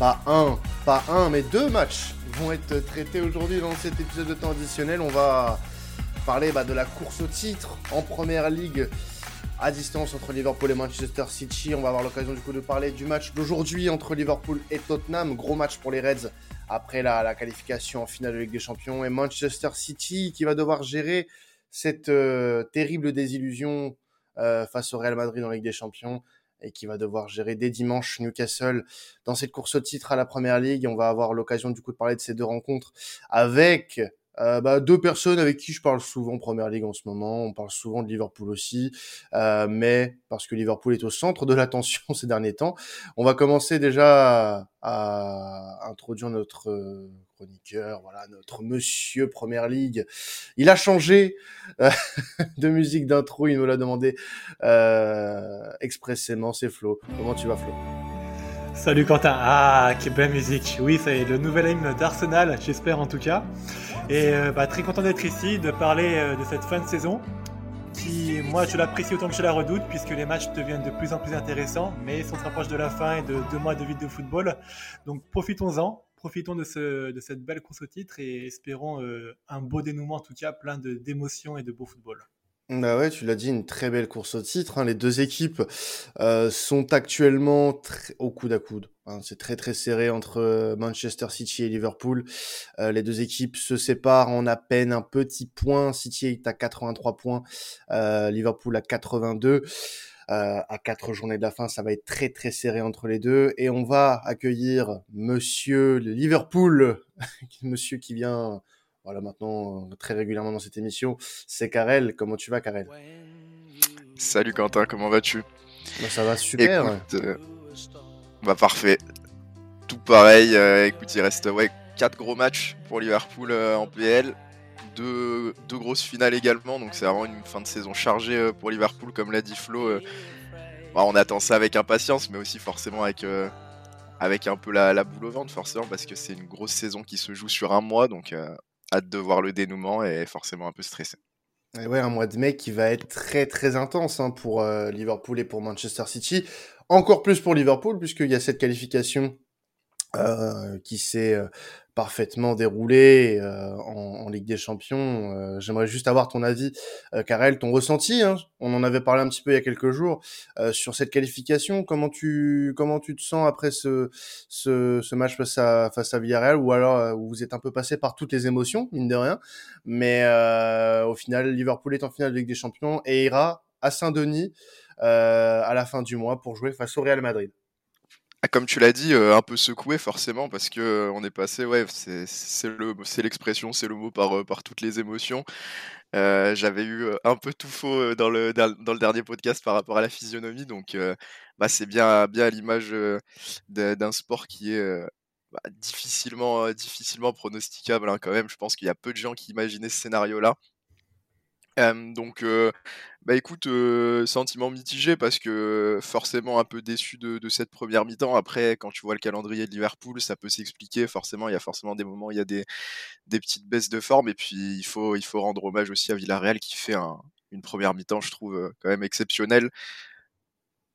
pas un, pas un, mais deux matchs vont être traités aujourd'hui dans cet épisode de temps additionnel. On va parler bah, de la course au titre en première ligue à distance entre Liverpool et Manchester City. On va avoir l'occasion du coup de parler du match d'aujourd'hui entre Liverpool et Tottenham. Gros match pour les Reds après la, qualification en finale de Ligue des Champions. Et Manchester City qui va devoir gérer cette euh, terrible désillusion euh, face au Real Madrid en Ligue des Champions et qui va devoir gérer dès dimanche Newcastle dans cette course au titre à la Première Ligue. On va avoir l'occasion du coup de parler de ces deux rencontres avec euh, bah, deux personnes avec qui je parle souvent Première Ligue en ce moment. On parle souvent de Liverpool aussi, euh, mais parce que Liverpool est au centre de l'attention ces derniers temps, on va commencer déjà à, introduire notre euh, chroniqueur, voilà, notre monsieur Première Ligue. Il a changé euh, de musique d'intro, il nous l'a demandé euh, expressément. C'est Flo. Comment tu vas, Flo? Salut Quentin. Ah, quelle belle musique. Oui, c'est le nouvel hymne d'Arsenal, j'espère en tout cas. Et euh, bah, très content d'être ici, de parler de cette fin de saison qui, moi, je l'apprécie autant que je la redoute puisque les matchs deviennent de plus en plus intéressants, mais on se rapproche de la fin et de deux mois de vie de football. Donc profitons-en, profitons de, ce, de cette belle course au titre et espérons euh, un beau dénouement en tout cas, plein d'émotions et de beau football. Bah ouais, tu l'as dit, une très belle course au titre. Hein. Les deux équipes euh, sont actuellement au coude à coude. Hein. C'est très très serré entre euh, Manchester City et Liverpool. Les deux équipes se séparent en à peine un petit point. City est à 83 points, Liverpool à 82. À quatre journées de la fin, ça va être très très serré entre les deux. Et on va accueillir Monsieur Liverpool, Monsieur qui vient voilà, maintenant, euh, très régulièrement dans cette émission, c'est Karel. Comment tu vas, Karel? Salut Quentin, comment vas-tu? Bah, Ça va super. Écoute, euh, bah parfait. Tout pareil. Euh, écoute, il reste ouais, 4 gros matchs pour Liverpool en PL. Deux, deux, grosses finales également. Donc c'est vraiment une fin de saison chargée pour Liverpool, comme l'a dit Flo. Bah, on attend ça avec impatience, mais aussi forcément avec avec un peu la, boule au ventre forcément parce que c'est une grosse saison qui se joue sur un mois donc hâte de voir le dénouement et forcément un peu stressé. Et ouais, un mois de mai qui va être très très intense hein, pour euh, Liverpool et pour Manchester City. Encore plus pour Liverpool puisqu'il y a cette qualification euh, qui s'est euh, parfaitement déroulé euh, en, Ligue des Champions. Euh, j'aimerais juste avoir ton avis, euh, Karel, ton ressenti. Hein. on en avait parlé un petit peu il y a quelques jours sur cette qualification. Comment tu comment tu te sens après ce ce, ce match face à face à Villarreal, ou alors où vous êtes un peu passé par toutes les émotions, mine de rien. Mais au final, Liverpool est en finale de Ligue des Champions et ira à Saint-Denis à la fin du mois pour jouer face au Real Madrid. Ah, comme tu l'as dit, euh, un peu secoué forcément parce que euh, on est passé, ouais, c'est le, c'est l'expression, c'est le mot par euh, par toutes les émotions. J'avais eu un peu tout faux dans le dans le dernier podcast par rapport à la physionomie, donc bah c'est bien bien à l'image d'un sport qui est bah, difficilement difficilement pronosticable hein, quand même. Je pense qu'il y a peu de gens qui imaginaient ce scénario-là donc, bah écoute, sentiment mitigé parce que forcément un peu déçu de, cette première mi-temps. Après, quand tu vois le calendrier de Liverpool, ça peut s'expliquer. Forcément, il y a forcément des moments où il y a des, petites baisses de forme. Et puis, il faut, il faut rendre hommage aussi à Villarreal qui fait une première mi-temps, je trouve, quand même exceptionnelle.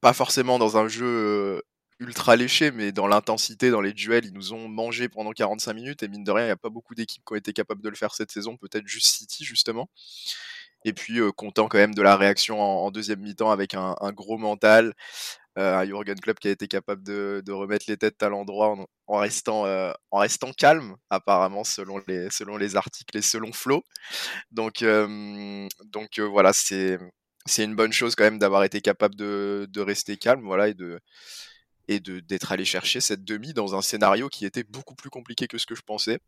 Pas forcément dans un jeu ultra léché, mais dans l'intensité, dans les duels, ils nous ont mangé pendant 45 minutes. Et mine de rien, il n'y a pas beaucoup d'équipes qui ont été capables de le faire cette saison. Peut-être juste City, justement. Et puis content quand même de la réaction en, deuxième mi-temps avec un, gros mental. Un Jurgen Klopp qui a été capable de, remettre les têtes à l'endroit en, restant, en restant calme, apparemment, selon les, selon les articles et selon Flo. Donc, donc voilà, c'est, c'est une bonne chose quand même d'avoir été capable de, rester calme voilà, et de et d'être allé chercher cette demi dans un scénario qui était beaucoup plus compliqué que ce que je pensais.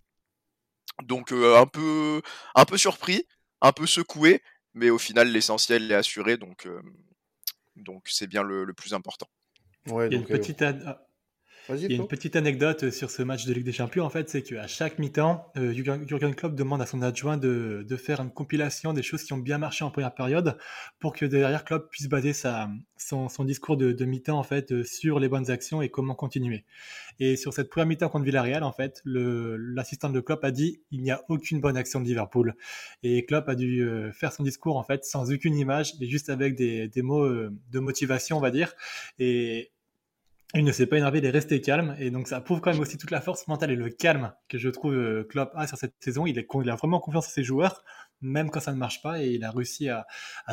Donc un, peu, un peu surpris, un peu secoué, mais au final, l'essentiel est assuré, donc donc c'est bien le, plus important. Ouais, Il y a une petite, il y a une petite anecdote sur ce match de Ligue des Champions, en fait, c'est qu'à chaque mi-temps, euh, Jurgen Klopp demande à son adjoint de, de, faire une compilation des choses qui ont bien marché en première période pour que derrière Klopp puisse baser sa, son, son discours de, de mi-temps, en fait, euh, sur les bonnes actions et comment continuer. Et sur cette première mi-temps contre Villarreal, en fait, l'assistant de Klopp a dit il n'y a aucune bonne action de Liverpool. Et Klopp a dû euh, faire son discours, en fait, sans aucune image et juste avec des, des mots euh, de motivation, on va dire. Et il ne s'est pas énervé, il est resté calme. Et donc, ça prouve quand même aussi toute la force mentale et le calme que je trouve euh, Klopp a sur cette saison. Il, a vraiment confiance en ses joueurs, même quand ça ne marche pas. Et il a réussi à,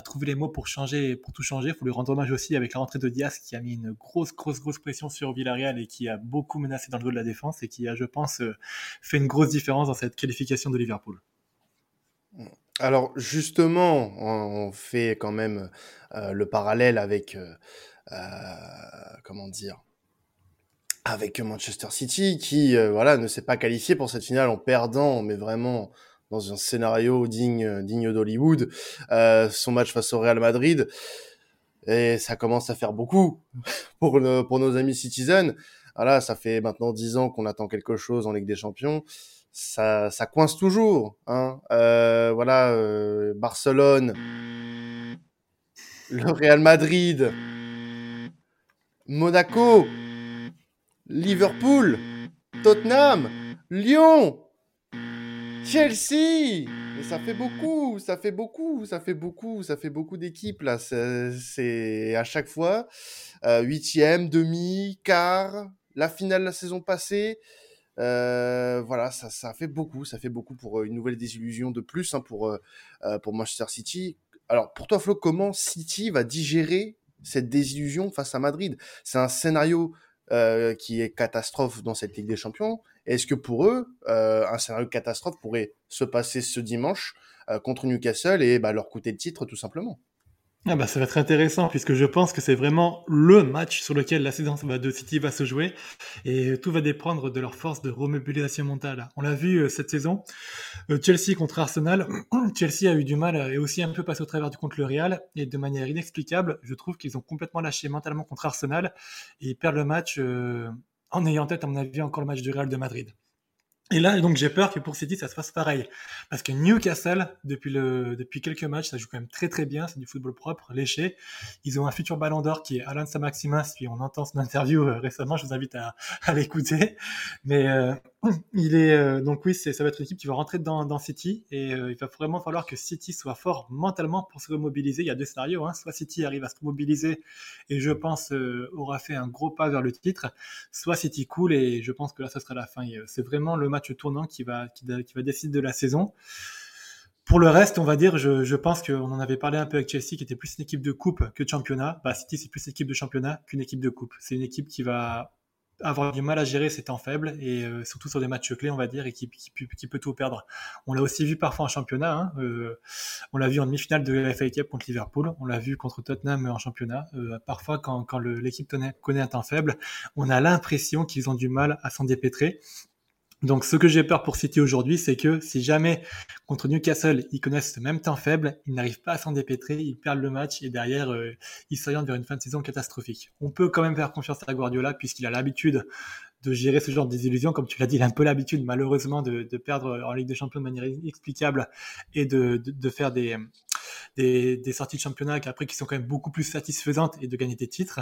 trouver les mots pour changer, pour tout changer. Il faut lui rendre hommage aussi avec la rentrée de Diaz qui a mis une grosse, grosse, grosse pression sur Villarreal et qui a beaucoup menacé dans le dos de la défense et qui a, je pense, euh, fait une grosse différence dans cette qualification de Liverpool. Alors, justement, on fait quand même euh, le parallèle avec. Comment dire avec Manchester City qui euh, voilà ne s'est pas qualifié pour cette finale en perdant mais vraiment dans un scénario digne digne d'Hollywood euh, son match face au Real Madrid. Et ça commence à faire beaucoup pour nos amis Citizen voilà ça fait maintenant dix ans qu'on attend quelque chose en Ligue des Champions. Ça ça coince toujours hein. Euh, voilà euh, Barcelone le Real Madrid Monaco Liverpool, Tottenham, Lyon, Chelsea. Mais ça fait beaucoup, ça fait beaucoup, ça fait beaucoup, ça fait beaucoup d'équipes là. C'est à chaque fois euh, huitième, demi, quart, la finale la saison passée. Euh, voilà, ça, fait beaucoup, ça fait beaucoup pour euh, une nouvelle désillusion de plus hein, pour, pour Manchester City. Alors pour toi Flo, comment City va digérer cette désillusion face à Madrid C'est un scénario euh, qui est catastrophe dans cette Ligue des Champions. Est-ce que pour eux, euh, un scénario catastrophe pourrait se passer ce dimanche euh, contre Newcastle et bah, leur coûter le titre tout simplement? Ah bah ça va être intéressant puisque je pense que c'est vraiment le match sur lequel la saison de City va se jouer et tout va dépendre de leur force de remobilisation mentale. On l'a vu euh, cette saison, euh, Chelsea contre Arsenal, Chelsea a eu du mal et aussi un peu passé au travers du contre le Real et de manière inexplicable, je trouve qu'ils ont complètement lâché mentalement contre Arsenal et ils perdent le match euh, en ayant en tête à mon avis encore le match du Real de Madrid. Et là, donc, j'ai peur que pour City, ça se fasse pareil. Parce que Newcastle, depuis, depuis quelques matchs, ça joue quand même très très bien. C'est du football propre, léché. Ils ont un futur ballon d'or qui est Alan Samaximas. Puis on entend son interview euh, récemment. Je vous invite à, à l'écouter. Mais euh, il est euh, donc oui, ça va être une équipe qui va rentrer dans, City et euh, il va vraiment falloir que City soit fort mentalement pour se remobiliser. Il y a deux scénarios, hein. soit City arrive à se remobiliser et je pense euh, aura fait un gros pas vers le titre, soit City cool et je pense que là ça sera la fin. C'est vraiment le match tournant qui va qui, va décider de la saison. Pour le reste, on va dire, je, je pense qu'on en avait parlé un peu avec Chelsea, qui était plus une équipe de coupe que de championnat. Bah, City, c'est plus une équipe de championnat qu'une équipe de coupe. C'est une équipe qui va avoir du mal à gérer ses temps faibles et euh, surtout sur des matchs clés, on va dire, et qui, peut tout perdre. On l'a aussi vu parfois en championnat. Hein, euh, on l'a vu en demi-finale de la FA Cup contre Liverpool. On l'a vu contre Tottenham en championnat. Euh, parfois, quand, quand l'équipe connaît un temps faible, on a l'impression qu'ils ont du mal à s'en dépêtrer. Donc, ce que j'ai peur pour City aujourd'hui, c'est que si jamais contre Newcastle, ils connaissent ce même temps faible, ils n'arrivent pas à s'en dépêtrer, ils perdent le match et derrière, euh, ils s'orientent vers une fin de saison catastrophique. On peut quand même faire confiance à Guardiola puisqu'il a l'habitude de gérer ce genre de désillusions. Comme tu l'as dit, il a un peu l'habitude, malheureusement, de, perdre en Ligue des Champions de manière inexplicable et de faire des, des, des, sorties de championnat qui après qui sont quand même beaucoup plus satisfaisantes et de gagner des titres.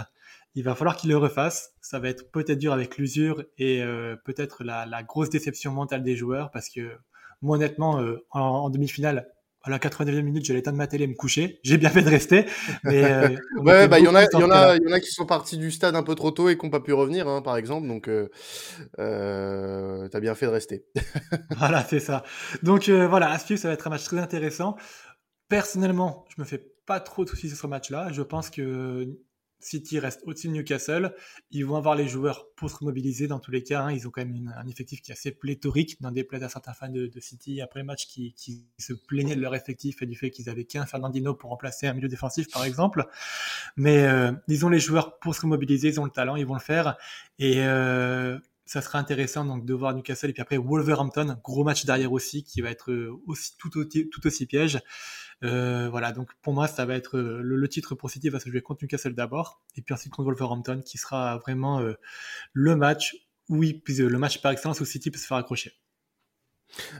Il va falloir qu'il le refasse. Ça va être peut-être dur avec l'usure et euh, peut-être la, la, grosse déception mentale des joueurs parce que moi honnêtement euh, en, demi-finale à la 89e minute, j'allais éteindre ma télé et me coucher. J'ai bien fait de rester. Mais, euh, ouais, bah, il y en a, il y en a, il y en a qui sont partis du stade un peu trop tôt et qui n'ont pas pu revenir, hein, par exemple. Donc, euh, euh, t'as bien fait de rester. voilà, c'est ça. Donc, voilà, à ça va être un match très intéressant. Personnellement, je me fais pas trop de soucis sur ce match-là. Je pense que City reste au-dessus de Newcastle. Ils vont avoir les joueurs pour se mobiliser dans tous les cas. Hein. Ils ont quand même un effectif qui est assez pléthorique, dans des plaies à certains fans de, City après le match qui, se plaignaient de leur effectif et du fait qu'ils avaient qu'un Fernandino pour remplacer un milieu défensif, par exemple. Mais euh, ils ont les joueurs pour se mobiliser, ils ont le talent, ils vont le faire. Et euh, ça sera intéressant donc de voir Newcastle et puis après Wolverhampton, gros match derrière aussi qui va être euh, aussi tout aussi piège. Euh, voilà, donc pour moi, ça va être euh, le, titre pour City va se jouer contre Newcastle d'abord, et puis ensuite contre Wolverhampton, qui sera vraiment euh, le match, oui, puis le match par excellence où City peut se faire accrocher.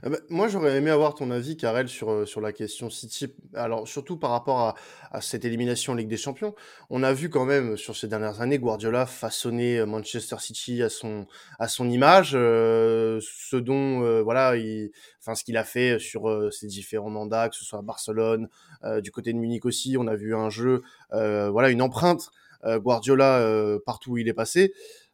Ah bah, moi, j'aurais aimé avoir ton avis, Karel, sur, euh, sur la question City. Alors, surtout par rapport à, à cette élimination en Ligue des Champions. On a vu quand même, sur ces dernières années, Guardiola façonner euh, Manchester City à son, à son image, euh, ce dont, voilà, il, enfin, ce qu'il a fait sur ses différents mandats, que ce soit à Barcelone, du côté de Munich aussi, on a vu un jeu, voilà, une empreinte Guardiola partout où il est passé.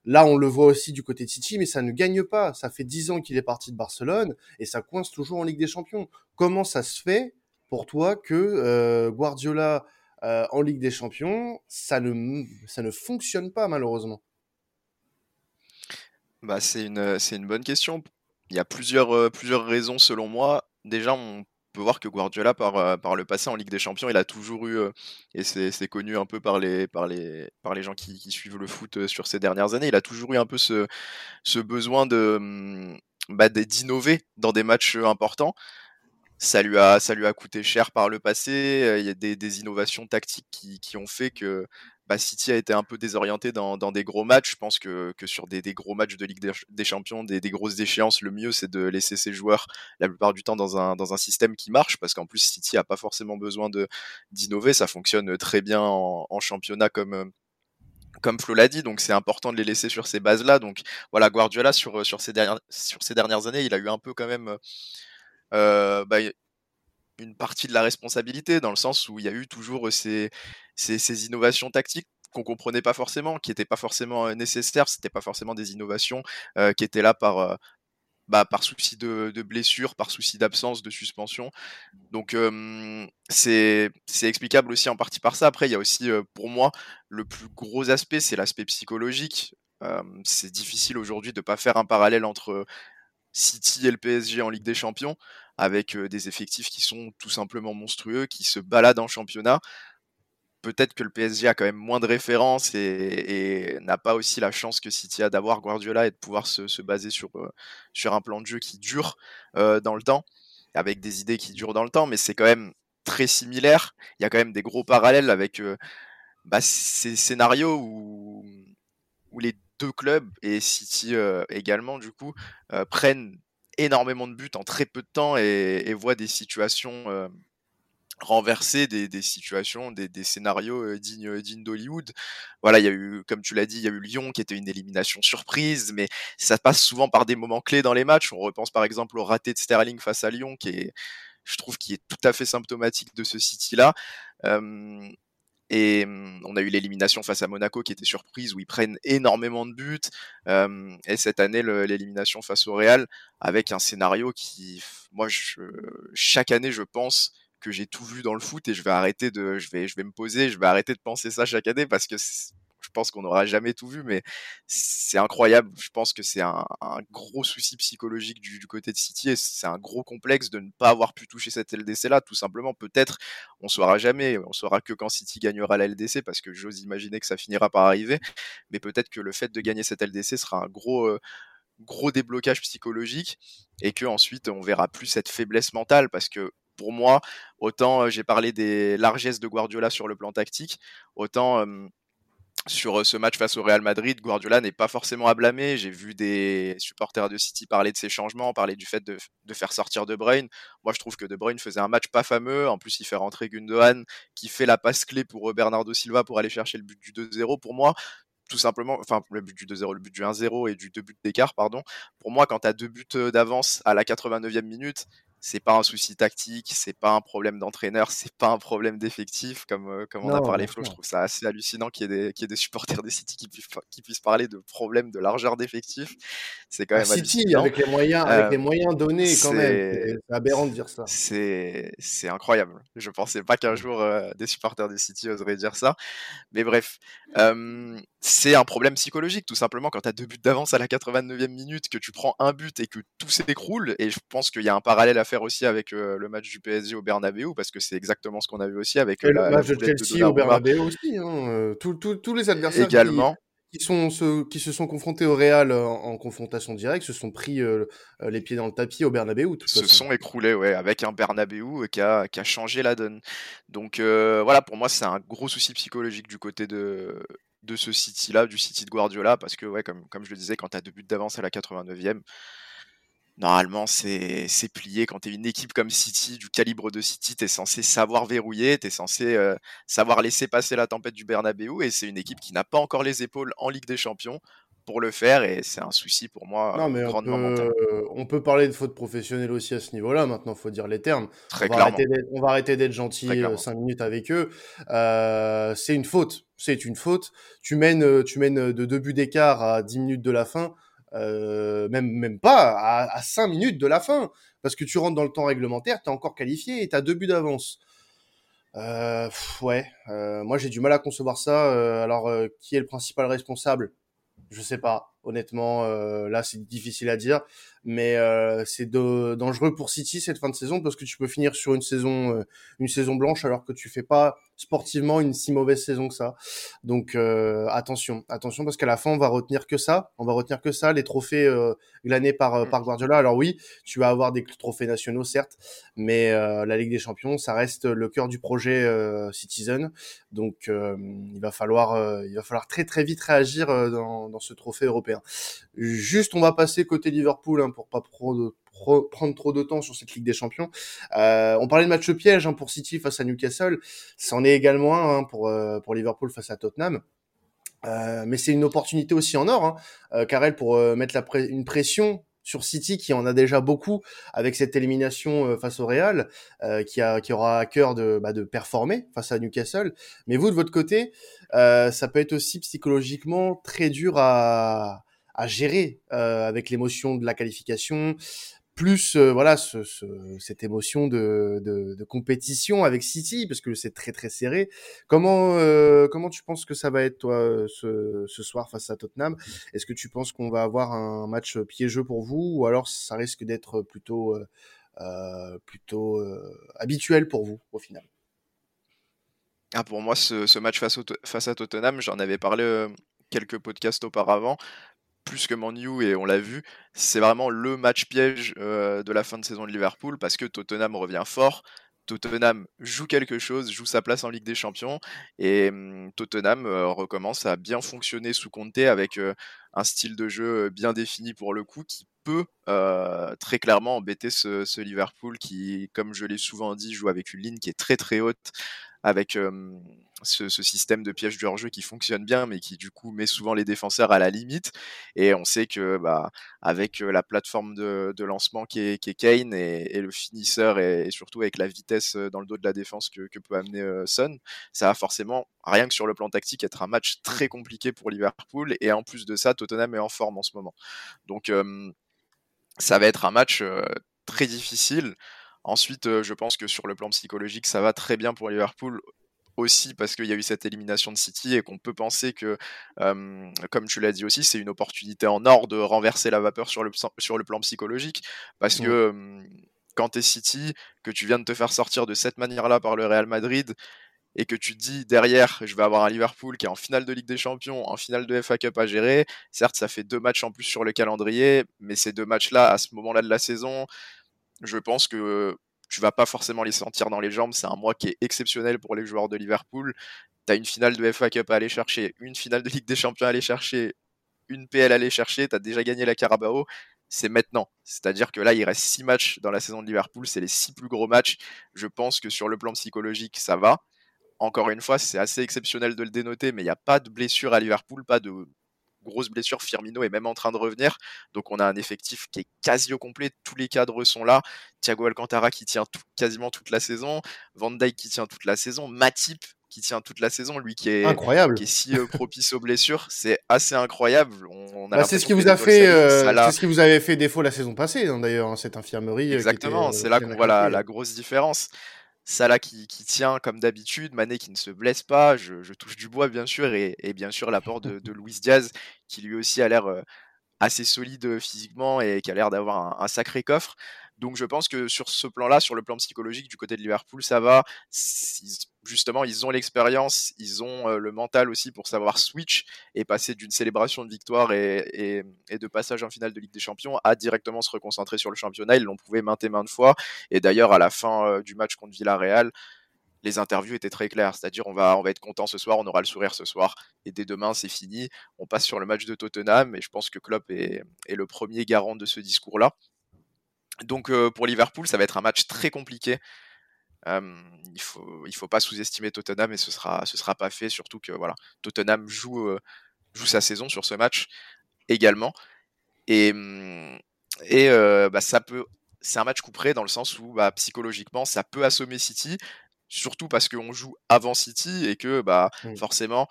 Là, on le voit aussi du côté de City, mais ça ne gagne pas. Ça fait 10 ans qu'il est parti de Barcelone et ça coince toujours en Ligue des Champions. Comment ça se fait pour toi que Guardiola en Ligue des Champions, ça ne, fonctionne pas malheureusement? Bah, c'est une, bonne question. Il y a plusieurs, plusieurs raisons selon moi. Déjà, on peut voir que Guardiola, par, par le passé en Ligue des Champions, il a toujours eu, et c'est connu un peu par les, par les, par les gens qui, suivent le foot sur ces dernières années, il a toujours eu un peu ce, besoin de, mmh, bah, d'innover dans des matchs importants. Ça lui, a, ça lui a coûté cher par le passé. Il y a des, innovations tactiques qui, ont fait que bah, City a été un peu désorienté dans, des gros matchs. Je pense que, sur des, gros matchs de Ligue des, Champions, des, grosses échéances, le mieux c'est de laisser ses joueurs la plupart du temps dans un, système qui marche, parce qu'en plus City a pas forcément besoin d'innover, ça fonctionne très bien en, championnat comme comme Flo l'a dit, donc c'est important de les laisser sur ces bases-là. Donc voilà, Guardiola sur, sur, ces dernières, sur ces dernières années, il a eu un peu quand même euh, bah, une partie de la responsabilité, dans le sens où il y a eu toujours ces, ces, innovations tactiques qu'on comprenait pas forcément, qui n'étaient pas forcément nécessaires, c'était pas forcément des innovations qui étaient là par, bah, par souci de, de, blessure, par souci d'absence, de suspension. Donc c'est explicable aussi en partie par ça. Après, il y a aussi pour moi le plus gros aspect, c'est l'aspect psychologique. c'est difficile aujourd'hui de ne pas faire un parallèle entre City et le PSG en Ligue des Champions, avec des effectifs qui sont tout simplement monstrueux, qui se baladent en championnat peut-être que le PSG a quand même moins de références et, n'a pas aussi la chance que City a d'avoir Guardiola et de pouvoir se, baser sur, sur un plan de jeu qui dure dans le temps, avec des idées qui durent dans le temps, mais c'est quand même très similaire. Il y a quand même des gros parallèles avec bah, ces scénarios où les deux clubs, et City également du coup, prennent énormément de buts en très peu de temps et, voient des situations renverser des, des situations, des, scénarios euh, dignes, euh, dignes d'Hollywood. Voilà, il y a eu, comme tu l'as dit, il y a eu Lyon qui était une élimination surprise, mais ça passe souvent par des moments clés dans les matchs. On repense par exemple au raté de Sterling face à Lyon, qui est, je trouve, qui est tout à fait symptomatique de ce City-là. Et on a eu l'élimination face à Monaco qui était surprise où ils prennent énormément de buts. et cette année, l'élimination face au Real avec un scénario qui, moi, je, chaque année, je pense que j'ai tout vu dans le foot et je vais arrêter de, je vais, je vais me poser, je vais arrêter de penser ça chaque année parce que je pense qu'on n'aura jamais tout vu, mais c'est incroyable. Je pense que c'est un, gros souci psychologique du, côté de City et c'est un gros complexe de ne pas avoir pu toucher cette LDC-là. Tout simplement, peut-être, on saura jamais. On saura que quand City gagnera la LDC parce que j'ose imaginer que ça finira par arriver. Mais peut-être que le fait de gagner cette LDC sera un gros, euh, gros déblocage psychologique et que ensuite on verra plus cette faiblesse mentale parce que pour moi, autant j'ai parlé des largesses de Guardiola sur le plan tactique, autant sur ce match face au Real Madrid, Guardiola n'est pas forcément à blâmer. J'ai vu des supporters de City parler de ses changements, parler du fait de, faire sortir De Bruyne. Moi, je trouve que De Bruyne faisait un match pas fameux. En plus, il fait rentrer Gundogan, qui fait la passe clé pour Bernardo Silva pour aller chercher le but du 2-0. Pour moi, tout simplement, enfin le but du 2-0, le but du 1-0 et du 2 buts d'écart, pardon. Pour moi, quand tu as deux buts d'avance à la 89e minute, c'est pas un souci tactique, c'est pas un problème d'entraîneur, c'est pas un problème d'effectif, comme, euh, comme on a parlé Flo. Je trouve ça assez hallucinant qu'il y, ait des, des supporters de City qui puissent, qui puissent parler de problèmes de largeur d'effectif. C'est quand bah, même City, avec les moyens, avec les euh, moyens donnés quand même. C'est aberrant de dire ça. C'est incroyable. Je pensais pas qu'un jour euh, des supporters de City oseraient dire ça. Mais bref, c'est un problème psychologique, tout simplement, quand tu as deux buts d'avance à la 89e minute, que tu prends un but et que tout s'écroule. Et je pense qu'il y a un parallèle à faire aussi avec euh, le match du PSG au Bernabeu, parce que c'est exactement ce qu'on a vu aussi avec le match de Chelsea au Bernabeu aussi. Hein, euh, tous les adversaires également. Qui, sont ceux, qui se sont confrontés au Real en, confrontation directe se sont pris euh, les pieds dans le tapis au Bernabeu. se sont écroulés, ouais, avec un Bernabeu qui a, qui a changé la donne. Donc voilà, pour moi, c'est un gros souci psychologique du côté de, de ce City-là, du City de Guardiola, parce que, ouais, comme, comme je le disais, quand tu as deux buts d'avance à la 89e, normalement, c'est plié. Quand tu es une équipe comme City, du calibre de City, tu es censé savoir verrouiller, tu es censé euh, savoir laisser passer la tempête du Bernabeu, et c'est une équipe qui n'a pas encore les épaules en Ligue des Champions pour le faire, et c'est un souci pour moi non, mais grandement on peut, on peut parler de faute professionnelle aussi à ce niveau-là, maintenant, il faut dire les termes. Très on, va on va arrêter d'être gentil 5 euh, minutes avec eux. Euh, c'est une faute c'est une faute. Tu mènes, tu mènes de deux buts d'écart à 10 minutes de la fin, même, même pas, à, à 5 minutes de la fin, parce que tu rentres dans le temps réglementaire, tu encore qualifié et tu as deux buts d'avance. Euh, ouais, euh, moi j'ai du mal à concevoir ça. Euh, alors, euh, qui est le principal responsable? Je sais pas. Honnêtement, euh, là c'est difficile à dire, mais c'est dangereux pour City cette fin de saison parce que tu peux finir sur une saison, une saison blanche alors que tu fais pas sportivement une si mauvaise saison que ça. Donc euh, attention, attention parce qu'à la fin on va retenir que ça, on va retenir que ça, les trophées euh, glanés par euh, mm. par Guardiola. Alors oui, tu vas avoir des trophées nationaux certes, mais euh, la Ligue des Champions ça reste le cœur du projet Citizen. Donc il va falloir il va falloir très très vite réagir dans, dans ce trophée européen. Juste on va passer côté Liverpool hein, pour pas prendre trop de temps sur cette Ligue des Champions. Euh, on parlait de match piège hein, pour City face à Newcastle, c'en est également un hein, pour, euh, pour Liverpool face à Tottenham. Euh, mais c'est une opportunité aussi en or, hein, Karel, pour mettre une pression sur City qui en a déjà beaucoup avec cette élimination face au Real, qui, a, qui aura à cœur de, bah, de performer face à Newcastle. Mais vous, de votre côté, ça peut être aussi psychologiquement très dur à, à gérer avec l'émotion de la qualification, plus euh, voilà ce, ce, cette émotion de, compétition avec City parce que c'est très très serré. Comment euh, comment tu penses que ça va être toi ce, soir face à Tottenham? Est-ce que tu penses qu'on va avoir un match piégeux pour vous ou alors ça risque d'être plutôt euh, euh plutôt habituel pour vous au final? Ah, pour moi, ce, ce match face, au, face à Tottenham, j'en avais parlé quelques podcasts auparavant plus que Man U et on l'a vu, c'est vraiment le match piège euh, de la fin de saison de Liverpool parce que Tottenham revient fort. Tottenham joue quelque chose, joue sa place en Ligue des Champions et hum, Tottenham euh, recommence à bien fonctionner sous Conte avec euh, un style de jeu bien défini pour le coup qui peut très clairement embêter ce, Liverpool qui, comme je l'ai souvent dit, joue avec une ligne qui est très très haute avec ce, système de piège du hors-jeu qui fonctionne bien, mais qui du coup met souvent les défenseurs à la limite. Et on sait que bah, avec la plateforme de, lancement qui est, Kane et, le finisseur et, surtout avec la vitesse dans le dos de la défense que, peut amener Son, ça va forcément, rien que sur le plan tactique, être un match très compliqué pour Liverpool. Et en plus de ça, Tottenham est en forme en ce moment. Donc ça va être un match très difficile. Ensuite, euh, je pense que sur le plan psychologique, ça va très bien pour Liverpool aussi parce qu'il y a eu cette élimination de City et qu'on peut penser que, comme tu l'as dit aussi, c'est une opportunité en or de renverser la vapeur sur le, sur le plan psychologique parce que quand tu es City, que tu viens de te faire sortir de cette manière-là par le Real Madrid et que tu te dis derrière, je vais avoir un Liverpool qui est en finale de Ligue des Champions, en finale de FA Cup à gérer, certes, ça fait deux matchs en plus sur le calendrier, mais ces deux matchs-là, à ce moment-là de la saison, je pense que tu vas pas forcément les sentir dans les jambes. C'est un mois qui est exceptionnel pour les joueurs de Liverpool. Tu une finale de FA Cup à aller chercher, une finale de Ligue des Champions à aller chercher, une PL à aller chercher, tu déjà gagné la Carabao. C'est maintenant. C'est-à-dire que là, il reste six matchs dans la saison de Liverpool. C'est les six plus gros matchs. Je pense que sur le plan psychologique, ça va. Encore une fois, c'est assez exceptionnel de le dénoter, mais il n'y a pas de blessure à Liverpool, pas de grosse blessure. Firmino est même en train de revenir. Donc on a un effectif qui est quasi au complet. Tous les cadres sont là. Thiago Alcantara qui tient quasiment toute la saison. Van Dijk qui tient toute la saison. Matip qui tient toute la saison, lui qui est incroyable, qui est si euh, propice aux blessures, c'est assez incroyable. On, bah, c'est ce qui vous a fait, euh, c'est ce qui vous avait fait défaut la saison passée, hein, d'ailleurs, hein, cette infirmerie. Euh, Exactement, c'est là qu'on voit la, grosse différence. Salah qui, tient comme d'habitude, Mané qui ne se blesse pas, je, touche du bois bien sûr, et, bien sûr l'apport de, de Luis Diaz qui lui aussi a l'air euh, assez solide physiquement et qui a l'air d'avoir un, sacré coffre. Donc je pense que sur ce plan-là, sur le plan psychologique du côté de Liverpool, ça va. Justement, ils ont l'expérience, ils ont le mental aussi pour savoir switch et passer d'une célébration de victoire et, de passage en finale de Ligue des Champions à directement se reconcentrer sur le championnat. Ils l'ont prouvé maintes et maintes fois. Et d'ailleurs, à la fin du match contre Villarreal, les interviews étaient très claires, c'est-à-dire on va, on va être content ce soir, on aura le sourire ce soir, et dès demain c'est fini, on passe sur le match de Tottenham, et je pense que Klopp est le premier garant de ce discours-là. Donc euh, pour Liverpool, ça va être un match très compliqué. Il faut il faut pas sous-estimer Tottenham et ce sera ce sera pas fait surtout que voilà Tottenham joue euh, joue sa saison sur ce match également et mmh, et euh, bah, ça peut c'est un match couperé dans le sens où bah, psychologiquement ça peut assommer City surtout parce qu'on joue avant City et que bah mmh. forcément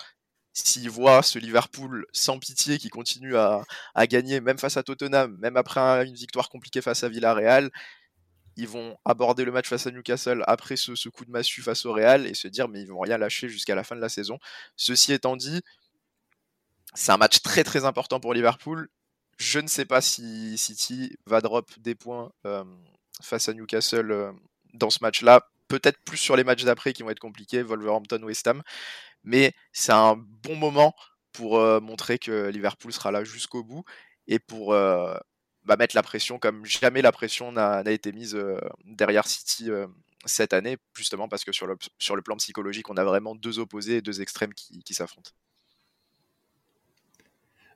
s'ils voient ce Liverpool sans pitié qui continue à, gagner, même face à Tottenham, même après une victoire compliquée face à Villarreal, ils vont aborder le match face à Newcastle après ce, coup de massue face au Real et se dire mais ils vont rien lâcher jusqu'à la fin de la saison. Ceci étant dit, c'est un match très très important pour Liverpool. Je ne sais pas si City va drop des points euh, face à Newcastle euh, dans ce match-là. Peut-être plus sur les matchs d'après qui vont être compliqués, Wolverhampton, West Ham. Mais c'est un bon moment pour euh, montrer que Liverpool sera là jusqu'au bout et pour mettre la pression comme jamais la pression n'a été mise derrière City cette année, justement parce que sur le, sur le plan psychologique, on a vraiment deux opposés deux extrêmes qui s'affrontent.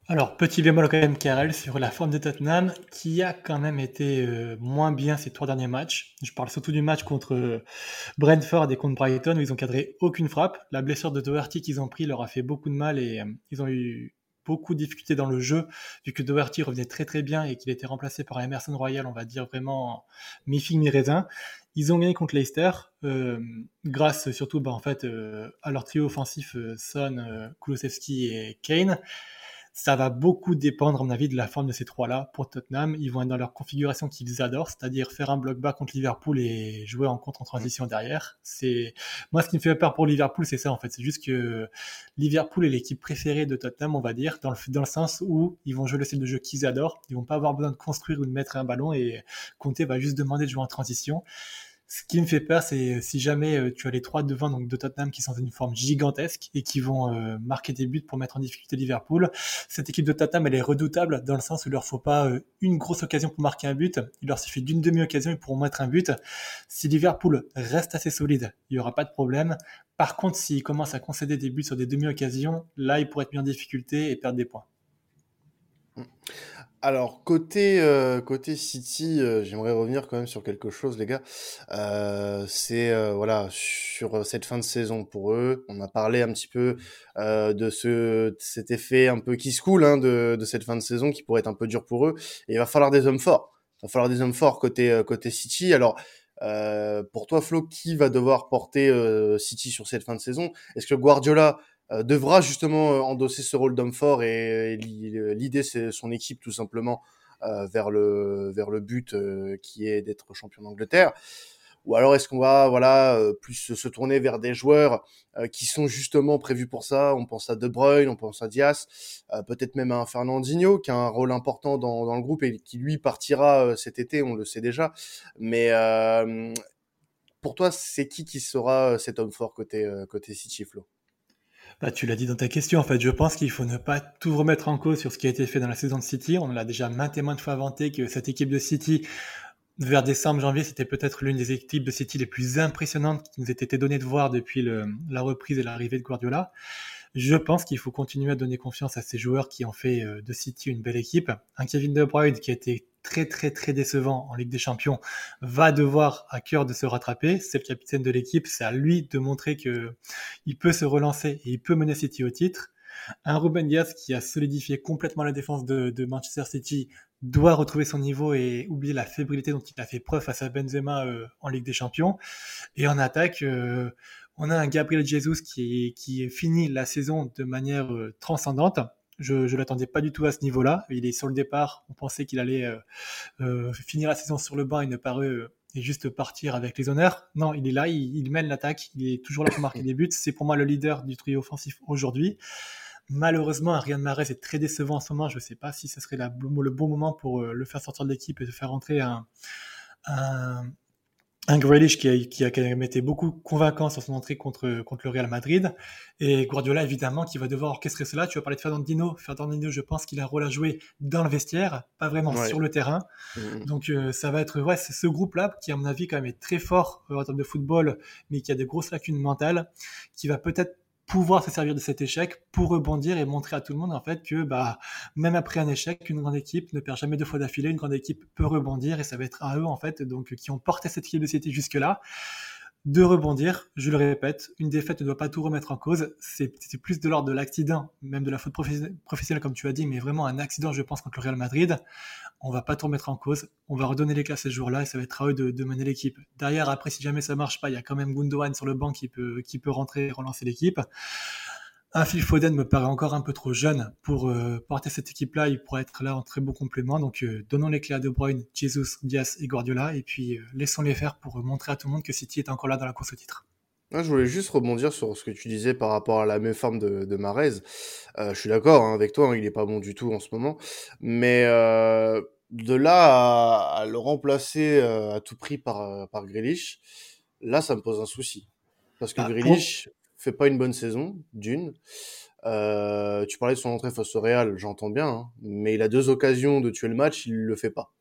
Alors, petit bémol quand même, Karel, sur la forme de Tottenham, qui a quand même été euh, moins bien ces trois derniers matchs. Je parle surtout du match contre euh, Brentford et contre Brighton, où ils ont cadré aucune frappe. La blessure de Doherty qu'ils ont pris leur a fait beaucoup de mal et euh, ils ont eu beaucoup de difficultés dans le jeu, vu que Doherty revenait très très bien et qu'il était remplacé par Emerson Royal, on va dire vraiment mi-figue, mi-raisin. Ils ont gagné contre Leicester, grâce surtout bah, en fait, à leur trio offensif Son, Kulusevski et Kane. Ça va beaucoup dépendre, à mon avis, de la forme de ces trois-là pour Tottenham. Ils vont être dans leur configuration qu'ils adorent, c'est-à-dire faire un bloc bas contre Liverpool et jouer en contre en transition derrière. C'est moi ce qui me fait peur pour Liverpool, c'est ça en fait. C'est juste que Liverpool est l'équipe préférée de Tottenham, on va dire, dans le, dans le sens où ils vont jouer le style de jeu qu'ils adorent. Ils vont pas avoir besoin de construire ou de mettre un ballon et Conte va juste demander de jouer en transition. Ce qui me fait peur, c'est euh, si jamais euh, tu as les trois devant donc de Tottenham qui sont dans une forme gigantesque et qui vont euh, marquer des buts pour mettre en difficulté Liverpool. Cette équipe de Tottenham, elle est redoutable dans le sens où il leur faut pas une grosse occasion pour marquer un but. Il leur suffit d'une demi-occasion pour mettre un but. Si Liverpool reste assez solide, il y aura pas de problème. Par contre, s'il commence à concéder des buts sur des demi-occasions, là, il pourrait être mis en difficulté et perdre des points. Alors côté, euh, côté City, euh, j'aimerais revenir quand même sur quelque chose les gars. Euh, c'est, voilà, sur, cette fin de saison pour eux. On a parlé un petit peu, de ce cet effet un peu qui se coule, hein, de de cette fin de saison qui pourrait être un peu dur pour eux et il va falloir des hommes forts. Il va falloir des hommes forts côté, côté City. Alors, pour toi Flo, qui va devoir porter, City sur cette fin de saison? Est-ce que Guardiola euh, devra justement euh, endosser ce rôle d'homme fort et, l'idée c'est son équipe tout simplement euh, vers le vers le but qui est d'être champion d'Angleterre. Ou alors est-ce qu'on va voilà plus se tourner vers des joueurs qui sont justement prévus pour ça? On pense à De Bruyne on pense à Diaz peut-être même à Fernandinho qui a un rôle important dans, dans le groupe et qui lui partira cet été on le sait déjà. Mais pour toi c'est qui qui sera cet homme fort côté côté City Flo? Bah, tu l'as dit dans ta question, en fait, je pense qu'il faut ne pas tout remettre en cause sur ce qui a été fait dans la saison de City. On l'a déjà maintes et maintes fois vanté que cette équipe de City, vers décembre, janvier, c'était peut-être l'une des équipes de City les plus impressionnantes qui nous ait été donné de voir depuis la reprise et l'arrivée de Guardiola. Je pense qu'il faut continuer à donner confiance à ces joueurs qui ont fait euh, de City une belle équipe. Un Kevin De Bruyne qui a été très très très décevant en Ligue des Champions va devoir à cœur de se rattraper. C'est le capitaine de l'équipe, c'est à lui de montrer que il peut se relancer et il peut mener City au titre. Un Ruben Diaz qui a solidifié complètement la défense de, Manchester City doit retrouver son niveau et oublier la fébrilité dont il a fait preuve face à Benzema euh, en Ligue des Champions. Et en attaque, euh, on a un Gabriel Jesus qui, qui fini la saison de manière euh, transcendante. Je ne l'attendais pas du tout à ce niveau-là. Il est sur le départ. On pensait qu'il allait euh, euh, finir la saison sur le banc. Il ne paraît et juste partir avec les honneurs. Non, il est là, il, mène l'attaque, il est toujours là pour marquer des buts. C'est pour moi le leader du trio offensif aujourd'hui. Malheureusement, Ariane Marais est très décevant en ce moment. Je ne sais pas si ce serait le bon moment pour le faire sortir de l'équipe et de faire entrer un Grealish qui a, qui a quand même été beaucoup convaincant sur son entrée contre, contre le Real Madrid. Et Guardiola, évidemment, qui va devoir orchestrer cela. Tu vas parler de Fernandinho. Fernandinho, je pense qu'il a un rôle à jouer dans le vestiaire, pas vraiment sur le terrain. Mm, mm. Donc, euh, ça va être, ouais, c'est ce groupe-là qui, à mon avis, quand même est très fort euh, en termes de football, mais qui a des grosses lacunes mentales, qui va peut-être pouvoir se servir de cet échec pour rebondir et montrer à tout le monde en fait que bah même après un échec, une grande équipe ne perd jamais deux fois d'affilée, une grande équipe peut rebondir et ça va être à eux en fait donc qui ont porté cette City jusque là de rebondir. Je le répète, une défaite ne doit pas tout remettre en cause. C'est plus de l'ordre de l'accident, même de la faute professionnelle, comme tu as dit, mais vraiment un accident, je pense, contre le Real Madrid. On va pas tout remettre en cause. On va redonner les classes ce jour-là et ça va être à eux de, mener l'équipe. Derrière, après, si jamais ça marche pas, il y a quand même Gundogan sur le banc qui peut, qui peut rentrer et relancer l'équipe. Un Phil Foden me paraît encore un peu trop jeune pour euh, porter cette équipe-là. Il pourrait être là en très beau complément. Donc, euh, donnons les clés à De Bruyne, Jesus, Diaz et Guardiola. Et puis, euh, laissons-les faire pour montrer à tout le monde que City est encore là dans la course au titre. je voulais juste rebondir sur ce que tu disais par rapport à la même forme de, de Marez. je suis d'accord hein, avec toi, hein, il n'est pas bon du tout en ce moment. Mais de là à, le remplacer à tout prix par, par Grealish, là, ça me pose un souci. Parce que bah, Grealish, fait pas une bonne saison, d'une. Euh, tu parlais de son entrée face au Real, j'entends bien, hein, mais il a deux occasions de tuer le match, il le fait pas.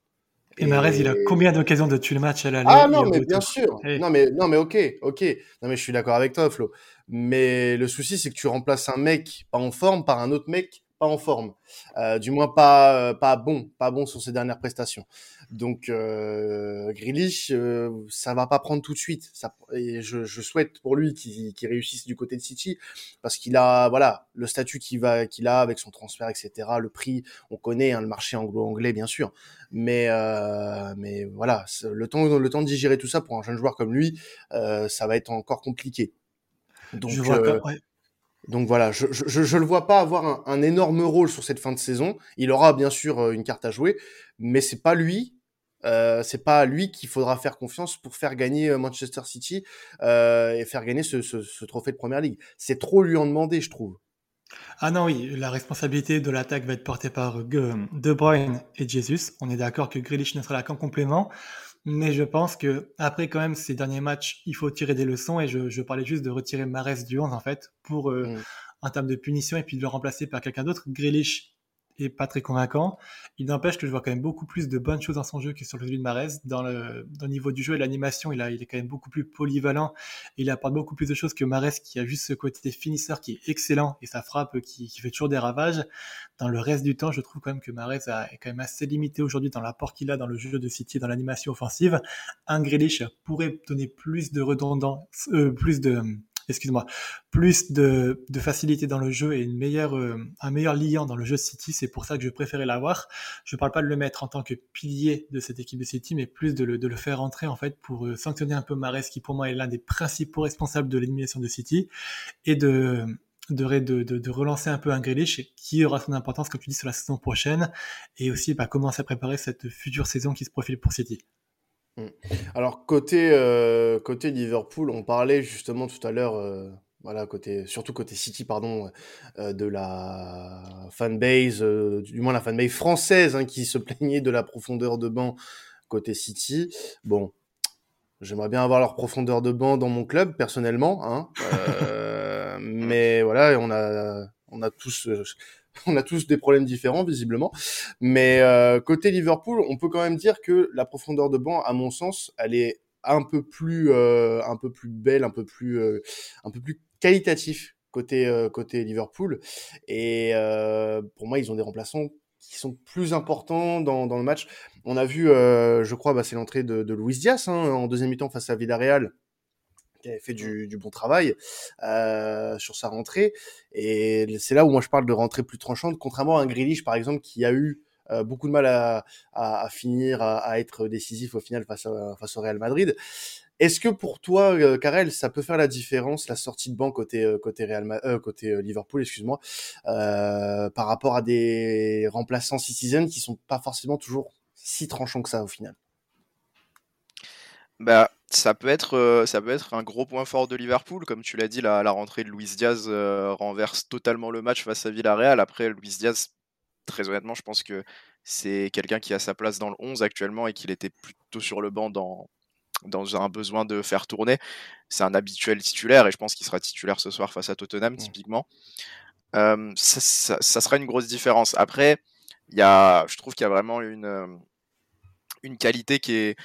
Et, Marez, il a combien d'occasions de tuer le match à la Ah non, mais bien sûr. Non, mais, non, mais ok, ok. Non, mais je suis d'accord avec toi, Flo. Mais le souci, c'est que tu remplaces un mec pas en forme par un autre mec pas en forme, euh, du moins pas euh, pas bon, pas bon sur ses dernières prestations. Donc euh, Grealish, euh, ça va pas prendre tout de suite. Ça, et je, je souhaite pour lui qu'il réussisse du côté de City parce qu'il a voilà le statut qu'il va qu'il a avec son transfert, etc. Le prix, on connaît hein, le marché anglo-anglais bien sûr, mais euh, mais voilà le temps le temps de digérer tout ça pour un jeune joueur comme lui, euh, ça va être encore compliqué. Donc, je vois donc voilà, je, je, le vois pas avoir un, énorme rôle sur cette fin de saison. Il aura bien sûr euh, une carte à jouer, mais c'est pas lui, euh, c'est pas à lui qu'il faudra faire confiance pour faire gagner euh, Manchester City euh, et faire gagner ce, ce, trophée de Première Ligue. C'est trop lui en demander, je trouve. Ah non, oui, la responsabilité de l'attaque va être portée par De Bruyne et Jesus. On est d'accord que Grealish ne sera là qu'en complément. Mais je pense que après quand même ces derniers matchs, il faut tirer des leçons et je, je parlais juste de retirer Marès du 11 en fait pour euh, mm. en termes de punition et puis de le remplacer par quelqu'un d'autre. Grealish pas très convaincant. Il n'empêche que je vois quand même beaucoup plus de bonnes choses dans son jeu que sur le jeu de Marez. Dans le, niveau du jeu et l'animation, il, a, il est quand même beaucoup plus polyvalent. Et il apporte beaucoup plus de choses que Marez qui a juste ce côté finisseur qui est excellent et sa frappe qui, qui, fait toujours des ravages. Dans le reste du temps, je trouve quand même que Marez est quand même assez limité aujourd'hui dans l'apport qu'il a dans le jeu de City, dans l'animation offensive. Un Grealish pourrait donner plus de redondance, euh, plus de excuse-moi, plus de, facilité dans le jeu et euh, un meilleur liant dans le jeu City. C'est pour ça que je préférais l'avoir. Je ne parle pas de le mettre en tant que pilier de cette équipe de City, mais plus de le, faire entrer en fait pour euh, sanctionner un peu Mares, qui pour moi est l'un des principaux responsables de l'élimination de City, et de, relancer un peu un Grealish qui aura son importance, comme tu dis, sur la saison prochaine, et aussi bah, commencer à préparer cette future saison qui se profile pour City. Mm. Alors côté euh, côté Liverpool, on parlait justement tout à l'heure, euh, voilà côté surtout côté City pardon, euh, de la fanbase, du moins la fanbase française hein, qui se plaignait de la profondeur de banc côté City. Bon, j'aimerais bien avoir leur profondeur de banc dans mon club personnellement, hein, mais voilà, on a on a tous on a tous des problèmes différents visiblement. Mais euh, côté Liverpool, on peut quand même dire que la profondeur de banc, à mon sens, elle est un peu plus, euh, un peu plus belle, un peu plus, euh, un peu plus qualitatif côté côté Liverpool. Et pour moi, ils ont des remplaçants qui sont plus importants dans, dans le match. On a vu, je crois, bah, c'est l'entrée de, de Luis Diaz hein, en deuxième mi-temps face à Villarreal qui avait fait du, du bon travail euh, sur sa rentrée. Et c'est là où moi je parle de rentrée plus tranchante, contrairement à un Grealish par exemple qui a eu euh, beaucoup de mal à, à, à finir, à, à, être décisif au final face, à, face au Real Madrid. Est-ce que pour toi, euh, Karel, ça peut faire la différence la sortie de banc côté euh, côté Real euh, côté Liverpool, excuse-moi, par rapport à des remplaçants citizens qui sont pas forcément toujours si tranchants que ça au final? Bah ça peut être, euh, ça peut être un gros point fort de Liverpool. Comme tu l'as dit, la, la rentrée de Luis Diaz euh, renverse totalement le match face à Villarreal. Après, Luis Diaz, très honnêtement, je pense que c'est quelqu'un qui a sa place dans le 11 actuellement et qu'il était plutôt sur le banc dans, dans un besoin de faire tourner. C'est un habituel titulaire et je pense qu'il sera titulaire ce soir face à Tottenham, typiquement. Euh, ça, ça, sera une grosse différence. Après, il y a, je trouve qu'il y a vraiment une, une qualité qui est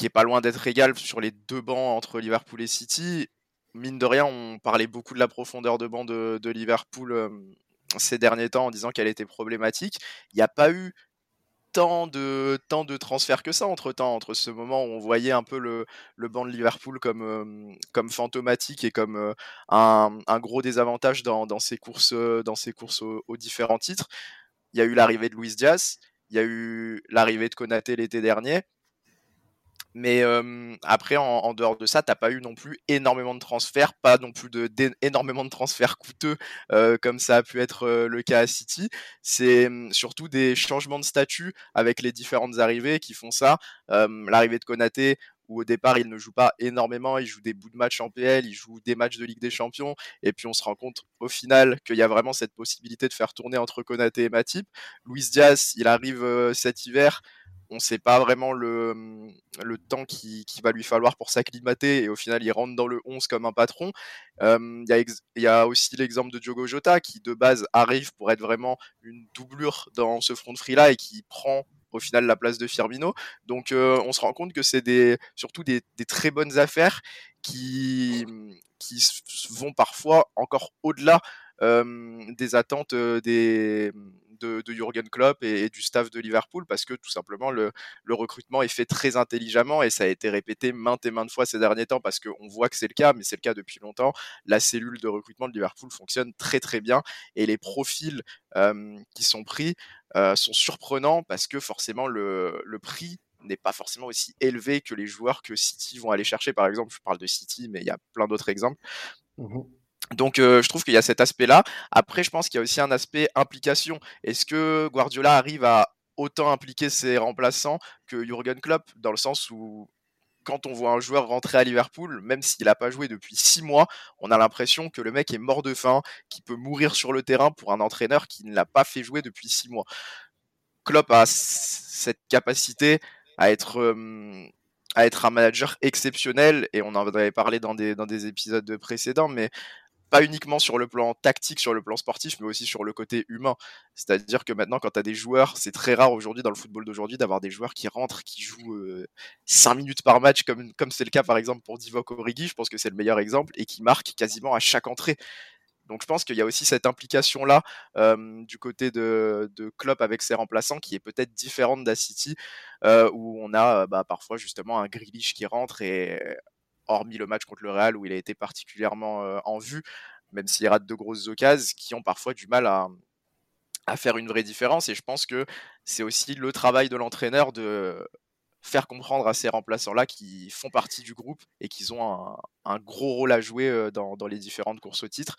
qui est pas loin d'être égal sur les deux bancs entre Liverpool et City. Mine de rien, on parlait beaucoup de la profondeur de banc de, Liverpool euh, ces derniers temps en disant qu'elle était problématique. Il n'y a pas eu tant de, tant de transferts que ça entre temps, entre ce moment où on voyait un peu le, le banc de Liverpool comme, euh, comme fantomatique et comme euh, un, gros désavantage dans, ces courses, dans ces courses aux, aux différents titres. Il y a eu l'arrivée de Luis Diaz, il y a eu l'arrivée de Konaté l'été dernier, Mais après, en, dehors de ça, t'as pas eu non plus énormément de transferts, pas non plus énormément de transferts coûteux comme ça a pu être le cas à City. C'est surtout des changements de statut avec les différentes arrivées qui font ça. L'arrivée de Konaté, où au départ il ne joue pas énormément, il joue des bouts de match en PL, il joue des matchs de Ligue des Champions, et puis on se rend compte au final qu'il y a vraiment cette possibilité de faire tourner entre Konaté et Matip. Luis Diaz, il arrive cet hiver, on ne sait pas vraiment le, le temps qui, va lui falloir pour s'acclimater et au final il rentre dans le 11 comme un patron. Il y, a aussi l'exemple de Diogo Jota qui de base arrive pour être vraiment une doublure dans ce front free là et qui prend au final la place de Firmino. Donc on se rend compte que c'est des, surtout des, très bonnes affaires qui, qui vont parfois encore au-delà des attentes des, de, Jürgen Klopp et, du staff de Liverpool parce que tout simplement le, recrutement est fait très intelligemment et ça a été répété maintes et maintes fois ces derniers temps parce qu'on voit que c'est le cas, mais c'est le cas depuis longtemps. La cellule de recrutement de Liverpool fonctionne très très bien et les profils qui sont pris sont surprenants parce que forcément le, prix n'est pas forcément aussi élevé que les joueurs que City vont aller chercher. Par exemple, je parle de City, mais il y a plein d'autres exemples. Mmh donc je trouve qu'il y a cet aspect-là. Après, je pense qu'il y a aussi un aspect implication. Est-ce que Guardiola arrive à autant impliquer ses remplaçants que Jurgen Klopp, dans le sens où quand on voit un joueur rentrer à Liverpool, même s'il n'a pas joué depuis six mois, on a l'impression que le mec est mort de faim, qu'il peut mourir sur le terrain pour un entraîneur qui ne l'a pas fait jouer depuis six mois. Klopp a cette capacité à être à être un manager exceptionnel, et on en avait parlé dans des, dans des épisodes précédents, mais pas uniquement sur le plan tactique, sur le plan sportif, mais aussi sur le côté humain. C'est-à-dire que maintenant, quand tu as des joueurs, c'est très rare aujourd'hui dans le football d'aujourd'hui d'avoir des joueurs qui rentrent, qui jouent 5 minutes par match, comme comme c'est le cas par exemple pour Divock Origi, je pense que c'est le meilleur exemple, et qui marquent quasiment à chaque entrée. Donc je pense qu'il y a aussi cette implication-là du côté de, de, Klopp avec ses remplaçants qui est peut-être différente d'Acity, où on a bah, parfois justement un Grealish qui rentre et hormis le match contre le Real où il a été particulièrement en vue, même s'il rate de grosses occasions, qui ont parfois du mal à, faire une vraie différence. Et je pense que c'est aussi le travail de l'entraîneur de faire comprendre à ces remplaçants-là qui font partie du groupe et qu'ils ont un, gros rôle à jouer dans, les différentes courses au titre.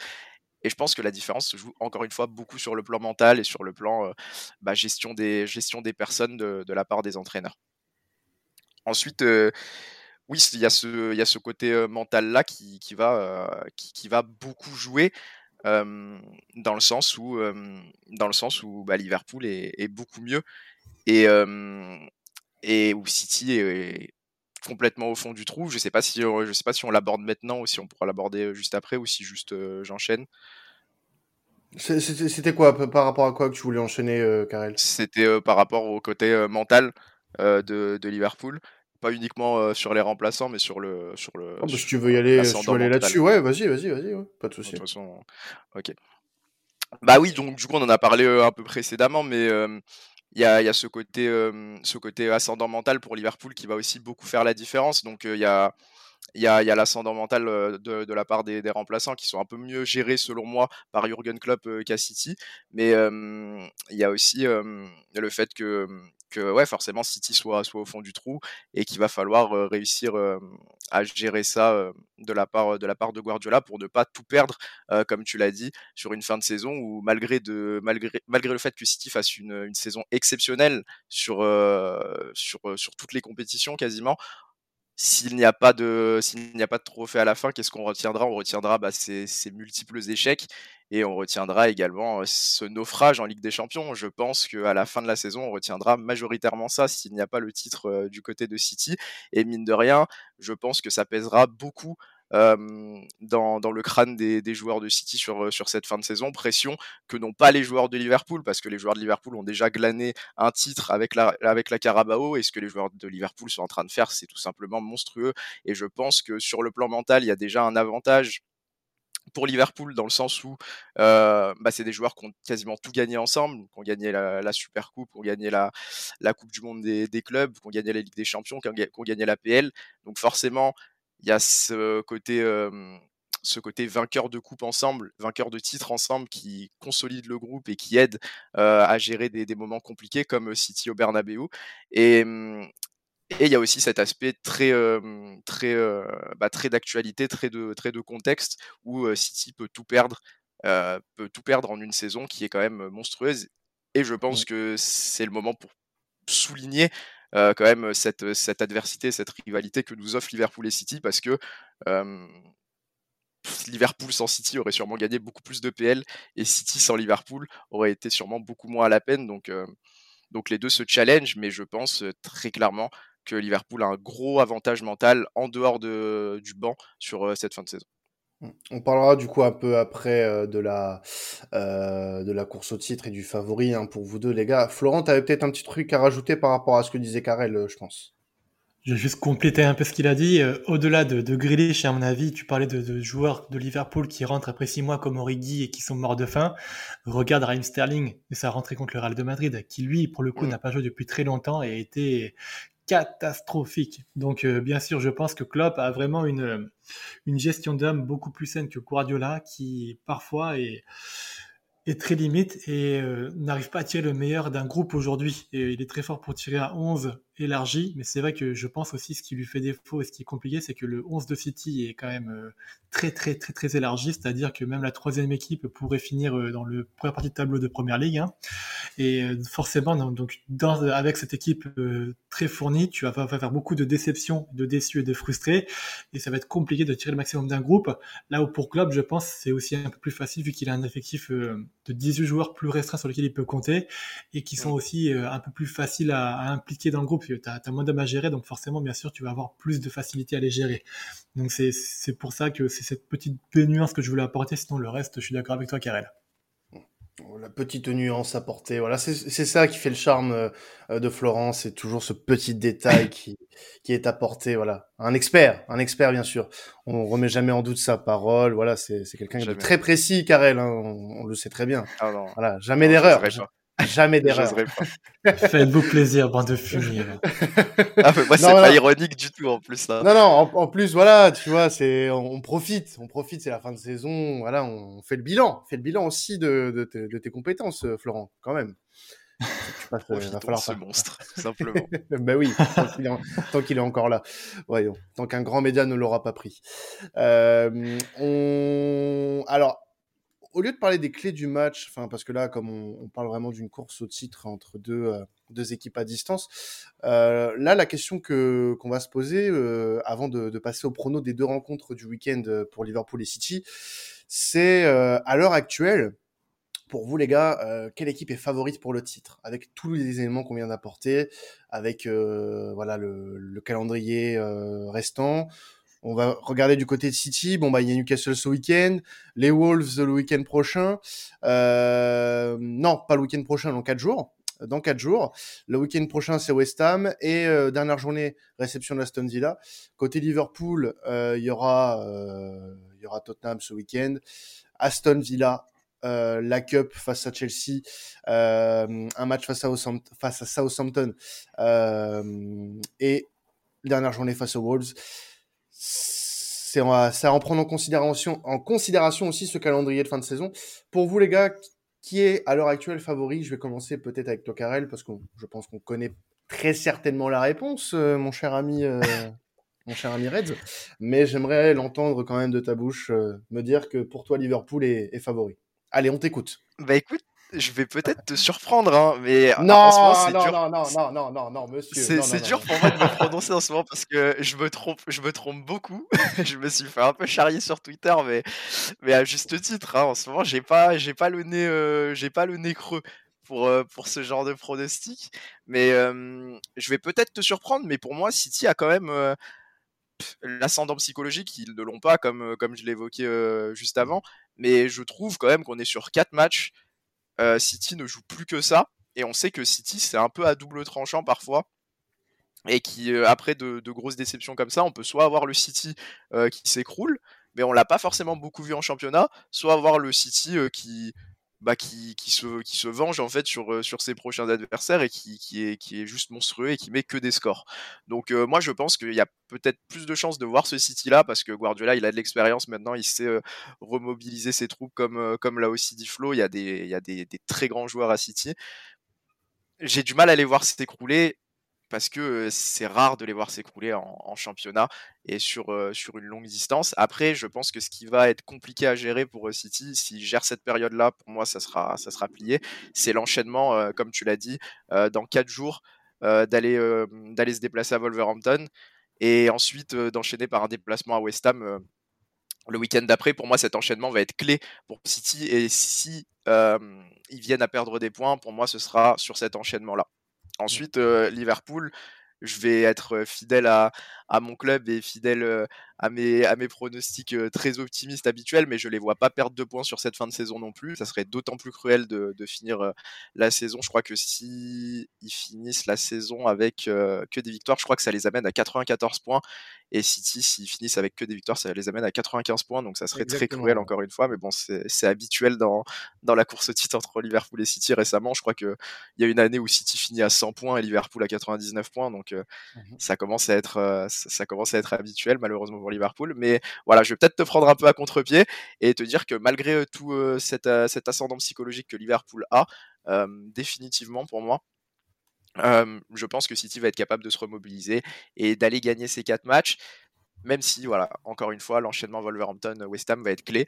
Et je pense que la différence se joue encore une fois beaucoup sur le plan mental et sur le plan bah, gestion, des, gestion des personnes de, la part des entraîneurs. Ensuite, oui, il y, a ce, il y a ce côté mental-là qui, qui, va, qui, va beaucoup jouer dans le sens où, dans le sens où bah, Liverpool est, beaucoup mieux et, et où City est, complètement au fond du trou. Je ne sais pas si, je sais pas si on l'aborde maintenant ou si on pourra l'aborder juste après ou si juste j'enchaîne. C'était quoi Par rapport à quoi que tu voulais enchaîner, Karel? C'était par rapport au côté mental de, de, Liverpool pas uniquement euh, sur les remplaçants, mais sur le. Sur le ah, bah, si tu veux y aller, si aller là-dessus, ouais, vas-y, vas-y, vas-y, pas de souci. De toute façon, ok. Bah oui, donc du coup, on en a parlé euh, un peu précédemment, mais euh, il y, a, y, a, ce côté, ce côté ascendant mental pour Liverpool qui va aussi beaucoup faire la différence. Donc il y a il y a, l'ascendant mental de, la part des, remplaçants qui sont un peu mieux gérés selon moi par Jurgen Klopp qu'à City. Mais il y a aussi le fait que, que ouais, forcément City soit, soit au fond du trou et qu'il va falloir réussir à gérer ça de, la part, de la part de Guardiola pour ne pas tout perdre, comme tu l'as dit, sur une fin de saison où malgré, de, malgré, malgré le fait que City fasse une, une saison exceptionnelle sur, sur, sur toutes les compétitions quasiment, s'il n'y a pas de trophée à la fin, qu'est-ce qu'on retiendra? On retiendra bah, ces, multiples échecs et on retiendra également ce naufrage en Ligue des Champions. Je pense qu'à la fin de la saison, on retiendra majoritairement ça s'il n'y a pas le titre du côté de City. Et mine de rien, je pense que ça pèsera beaucoup dans, dans, le crâne des, des, joueurs de City sur, sur cette fin de saison. Pression que n'ont pas les joueurs de Liverpool, parce que les joueurs de Liverpool ont déjà glané un titre avec la, avec la Carabao, et ce que les joueurs de Liverpool sont en train de faire, c'est tout simplement monstrueux. Et je pense que sur le plan mental, il y a déjà un avantage pour Liverpool dans le sens où euh, bah, c'est des joueurs qui ont quasiment tout gagné ensemble, qui ont gagné la, la Super Coupe, qui ont gagné la, la Coupe du Monde des, des, clubs, qui ont gagné la Ligue des Champions, qui ont, qui ont gagné la PL. Donc forcément, il y a ce côté, ce côté vainqueur de coupe ensemble, vainqueur de titre ensemble qui consolide le groupe et qui aide à gérer des, moments compliqués comme City au Bernabeu. Et, Et il y a aussi cet aspect très, très, bah, très d'actualité, très de, très de contexte, où City peut tout perdre, peut tout perdre en une saison qui est quand même monstrueuse. Et je pense que c'est le moment pour souligner quand même cette, adversité, cette rivalité que nous offrent Liverpool et City, parce que Liverpool sans City aurait sûrement gagné beaucoup plus de PL et City sans Liverpool aurait été sûrement beaucoup moins à la peine. Donc, donc les deux se challenge, mais je pense très clairement que Liverpool a un gros avantage mental en dehors de, du banc sur cette fin de saison. On parlera du coup un peu après de, la, de la course au titre et du favori hein, pour vous deux les gars. Florent, tu avais peut-être un petit truc à rajouter par rapport à ce que disait Karel, je pense. Je vais juste compléter un peu ce qu'il a dit. Au-delà de, de Grealish, à mon avis, tu parlais de, joueurs de Liverpool qui rentrent après six mois comme Origi et qui sont morts de faim. Regarde Raheem Sterling et sa rentrée contre le Real de Madrid, qui lui, pour le coup, n'a pas joué depuis très longtemps et a été catastrophique. Donc, bien sûr, je pense que Klopp a vraiment une, une gestion d'homme beaucoup plus saine que Guardiola, qui parfois est est très limite et n'arrive pas à tirer le meilleur d'un groupe aujourd'hui. Et il est très fort pour tirer à 11 élargi, mais c'est vrai que je pense aussi ce qui lui fait défaut et ce qui est compliqué, c'est que le 11 de City est quand même euh, très très très très élargi, c'est-à-dire que même la troisième équipe pourrait finir euh, dans le première partie de tableau de première ligue. Hein. Et euh, forcément, donc dans, avec cette équipe très fournie, tu vas, faire beaucoup de déceptions, de déçus et de frustrés, et ça va être compliqué de tirer le maximum d'un groupe. Là où pour Club, je pense, c'est aussi un peu plus facile vu qu'il a un effectif de 18 joueurs plus restreint sur lesquels il peut compter et qui sont aussi un peu plus faciles à, à impliquer dans le groupe tu as, moins d'hommes à gérer, donc forcément, bien sûr, tu vas avoir plus de facilité à les gérer. Donc c'est pour ça que c'est cette petite nuance que je voulais apporter, sinon le reste, je suis d'accord avec toi, Karel. La petite nuance apportée, voilà, c'est ça qui fait le charme euh, de Florence, c'est toujours ce petit détail qui, qui est apporté, voilà. Un expert, un expert bien sûr. On remet jamais en doute sa parole, voilà, c'est quelqu'un de très précis, Karel, hein, on, le sait très bien. Ah voilà, jamais d'erreur. Jamais d'erreur. Faites-vous plaisir, bande de fumier. ah, moi, c'est pas ironique du tout en plus. Là. Non, non, en, plus, voilà, tu vois, c'est, on, profite, on profite, c'est la fin de saison, voilà, on fait le bilan, on fait le bilan aussi de, de, tes compétences, euh, Florent, quand même. Tu passes, euh, va falloir ce monstre, simplement. ben oui, tant qu'il est, encore là. Voyons, tant qu'un grand média ne l'aura pas pris. Euh, on... Alors, au lieu de parler des clés du match, enfin parce que là, comme on, parle vraiment d'une course au titre entre deux, euh, équipes à distance, euh, là la question que qu'on va se poser euh, avant de, passer au prono des deux rencontres du week-end pour Liverpool et City, c'est à l'heure actuelle. Pour vous les gars, quelle équipe est favorite pour le titre? Avec tous les éléments qu'on vient d'apporter, avec voilà le calendrier restant, on va regarder du côté de City. Bon, bah, il y a Newcastle ce week-end. Les Wolves le week-end prochain. Euh, non, pas le week-end prochain, dans quatre jours. Dans quatre jours. Le week-end prochain, c'est West Ham. Et euh, dernière journée, réception de Aston Villa. Côté Liverpool, euh, il y aura, il y aura Tottenham ce week-end. Aston Villa, la Cup face à Chelsea, un match face à, face à Southampton et dernière journée face aux Wolves c'est à en prendre en considération, en considération aussi ce calendrier de fin de saison. Pour vous les gars, qui est à l'heure actuelle favori? Je vais commencer peut-être avec Tocarel parce que je pense qu'on connaît très certainement la réponse, euh, mon cher ami, euh, mon cher ami Reds. Mais j'aimerais l'entendre quand même de ta bouche euh, me dire que pour toi Liverpool est, est favori. Allez, on t'écoute. Bah écoute, je vais peut-être te surprendre, hein, mais non, en ce moment, c'est dur. Non, non, non, non, non, non, monsieur. C'est dur pour moi de me prononcer en ce moment parce que je me trompe, je me trompe beaucoup. je me suis fait un peu charrier sur Twitter, mais, mais à juste titre. Hein, en ce moment, j'ai pas, j'ai pas le nez, euh, j'ai pas le nez creux pour, euh, pour ce genre de pronostic. Mais euh, je vais peut-être te surprendre, mais pour moi, City a quand même l'ascendant psychologique, ils ne l'ont pas, comme, comme je l'évoquais juste avant. Mais je trouve quand même qu'on est sur quatre matchs euh, City ne joue plus que ça. Et on sait que City, c'est un peu à double tranchant parfois. Et qui, euh, après de, grosses déceptions comme ça, on peut soit avoir le City euh, qui s'écroule, mais on l'a pas forcément beaucoup vu en championnat, soit avoir le City qui, bah, qui, qui, se, qui se venge en fait sur, euh, sur ses prochains adversaires et qui, qui, est, qui est juste monstrueux et qui met que des scores. Donc euh, moi je pense qu'il y a peut-être plus de chances de voir ce City là parce que Guardiola il a de l'expérience maintenant, il sait euh, remobiliser ses troupes comme, comme l'a aussi dit Flo, il y a, des, il y a des, des, très grands joueurs à City. J'ai du mal à les voir s'écrouler parce que c'est rare de les voir s'écrouler en, championnat et sur, sur une longue distance. Après, je pense que ce qui va être compliqué à gérer pour City, s'ils gèrent cette période-là, pour moi, ça sera, ça sera plié. C'est l'enchaînement, comme tu l'as dit, dans quatre jours, d'aller d'aller se déplacer à Wolverhampton et ensuite d'enchaîner par un déplacement à West Ham le week-end d'après. Pour moi, cet enchaînement va être clé pour City et si ils viennent à perdre des points, pour moi, ce sera sur cet enchaînement-là. Ensuite, Liverpool, je vais être fidèle à, à mon club et fidèle à mes, à mes pronostics très optimistes habituels, mais je les vois pas perdre de points sur cette fin de saison non plus. Ça serait d'autant plus cruel de, de finir la saison. Je crois que si ils finissent la saison avec que des victoires, je crois que ça les amène à 94 points. Et City, s'ils finissent avec que des victoires, ça les amène à 95 points. Donc ça serait très cruel encore une fois. Mais bon, c'est habituel dans, dans la course au titre entre Liverpool et City récemment. Je crois qu'il y a une année où City finit à 100 points et Liverpool à 99 points. Donc mmh ça commence à être ça commence à être habituel malheureusement pour Liverpool. Mais voilà, je vais peut-être te prendre un peu à contre-pied et te dire que malgré tout cet, cet, ascendant psychologique que Liverpool a, définitivement pour moi, je pense que City va être capable de se remobiliser et d'aller gagner ces quatre matchs, même si, voilà, encore une fois, l'enchaînement Wolverhampton-West Ham va être clé.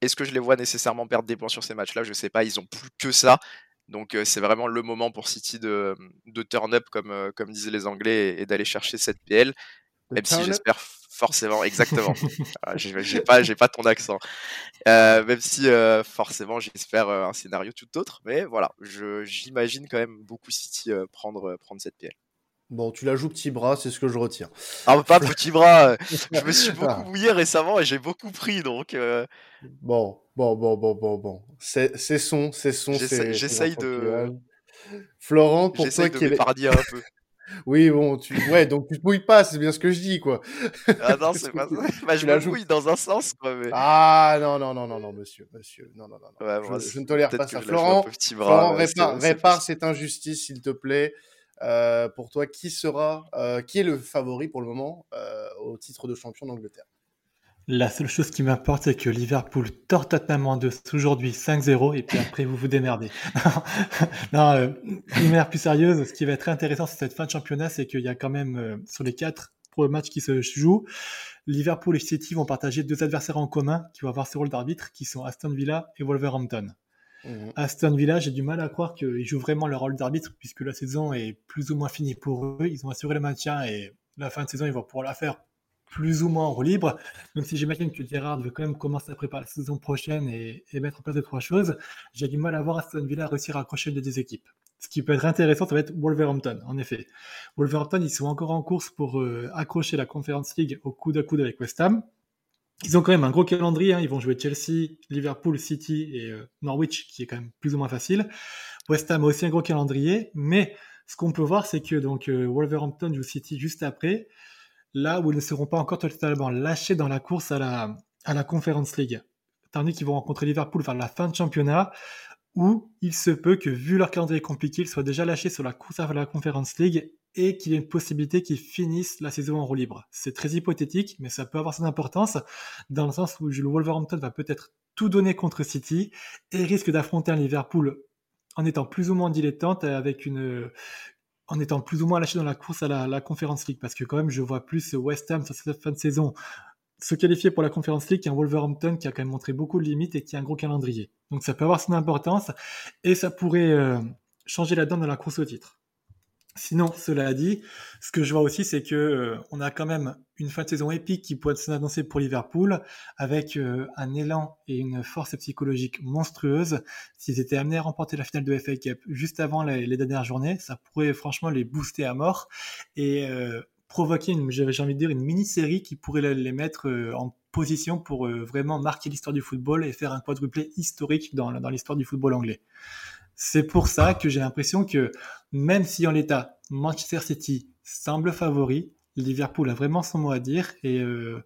Est-ce que je les vois nécessairement perdre des points sur ces matchs-là? Je ne sais pas, ils ont plus que ça. Donc c'est vraiment le moment pour City de, de turn up, comme, comme disaient les Anglais, et, d'aller chercher cette PL. Même si j'espère forcément, exactement. Ah, j'ai pas, j'ai pas ton accent. Euh, même si euh, forcément j'espère euh, un scénario tout autre, mais voilà, j'imagine quand même beaucoup City prendre, prendre cette PL. Bon, tu la joues petit bras, c'est ce que je retiens. Ah, pas petit bras. je me suis beaucoup mouillé récemment et j'ai beaucoup pris, donc. Bon, bon, bon, bon, bon, bon. C'est son, c'est son. J'essaye de. Florent, pour toi qui est. un peu. Oui, bon, tu... ouais, donc tu te mouilles pas, c'est bien ce que je dis, quoi. Ah non, c'est pas ça. Bah, je me mouille dans un sens, quoi. Mais... Ah non, non, non, non, non, monsieur, monsieur, non, non, non. Ouais, je, je, ne tolère pas ça. Florent, Florent répare, répare cette injustice, s'il te plaît. Euh, pour toi, qui sera, euh, qui est le favori pour le moment euh, au titre de champion d'Angleterre? La seule chose qui m'importe, c'est que Liverpool tord Tottenham en deux aujourd'hui 5-0 et puis après vous vous démerdez. non, une manière plus sérieuse, ce qui va être intéressant sur cette fin de championnat, c'est qu'il y a quand même sur les quatre matchs qui se jouent, Liverpool et City vont partager deux adversaires en commun qui vont avoir ce rôle d'arbitre, qui sont Aston Villa et Wolverhampton. Mmh. Aston Villa, j'ai du mal à croire qu'ils jouent vraiment leur rôle d'arbitre puisque la saison est plus ou moins finie pour eux. Ils ont assuré le maintien et la fin de saison, ils vont pouvoir la faire plus ou moins en roue libre, même si j'imagine que Gerrard veut quand même commencer à préparer la saison prochaine et, mettre en place deux, trois choses, j'ai du mal à voir Aston Villa réussir à accrocher les deux équipes. Ce qui peut être intéressant, ça va être Wolverhampton, en effet. Wolverhampton, ils sont encore en course pour euh, accrocher la Conference League au coude à coude avec West Ham. Ils ont quand même un gros calendrier, hein. ils vont jouer Chelsea, Liverpool, City et euh, Norwich, qui est quand même plus ou moins facile. West Ham a aussi un gros calendrier, mais ce qu'on peut voir, c'est que donc euh, Wolverhampton joue City juste après là où ils ne seront pas encore totalement lâchés dans la course à la, à la Conference League. Tandis qu'ils vont rencontrer Liverpool vers la fin de championnat, où il se peut que, vu leur calendrier compliqué, ils soient déjà lâchés sur la course à la Conference League et qu'il y ait une possibilité qu'ils finissent la saison en roue libre. C'est très hypothétique, mais ça peut avoir son importance, dans le sens où le Wolverhampton va peut-être tout donner contre City et risque d'affronter un Liverpool en étant plus ou moins dilettante avec une, en étant plus ou moins lâché dans la course à la, la Conference League, parce que quand même, je vois plus West Ham sur cette fin de saison se qualifier pour la Conference League qu'un Wolverhampton qui a quand même montré beaucoup de limites et qui a un gros calendrier. Donc ça peut avoir son importance et ça pourrait euh, changer la donne dans la course au titre. Sinon, cela dit, ce que je vois aussi, c'est que euh, on a quand même une fin de saison épique qui pourrait s'annoncer pour Liverpool, avec euh, un élan et une force psychologique monstrueuse. S'ils étaient amenés à remporter la finale de FA Cup juste avant les, dernières journées, ça pourrait franchement les booster à mort et euh, provoquer, j'ai envie de dire, une mini-série qui pourrait les, mettre en position pour vraiment marquer l'histoire du football et faire un quadruplé historique dans, dans l'histoire du football anglais. C'est pour ça que j'ai l'impression que même si en l'état Manchester City semble favori, Liverpool a vraiment son mot à dire et euh,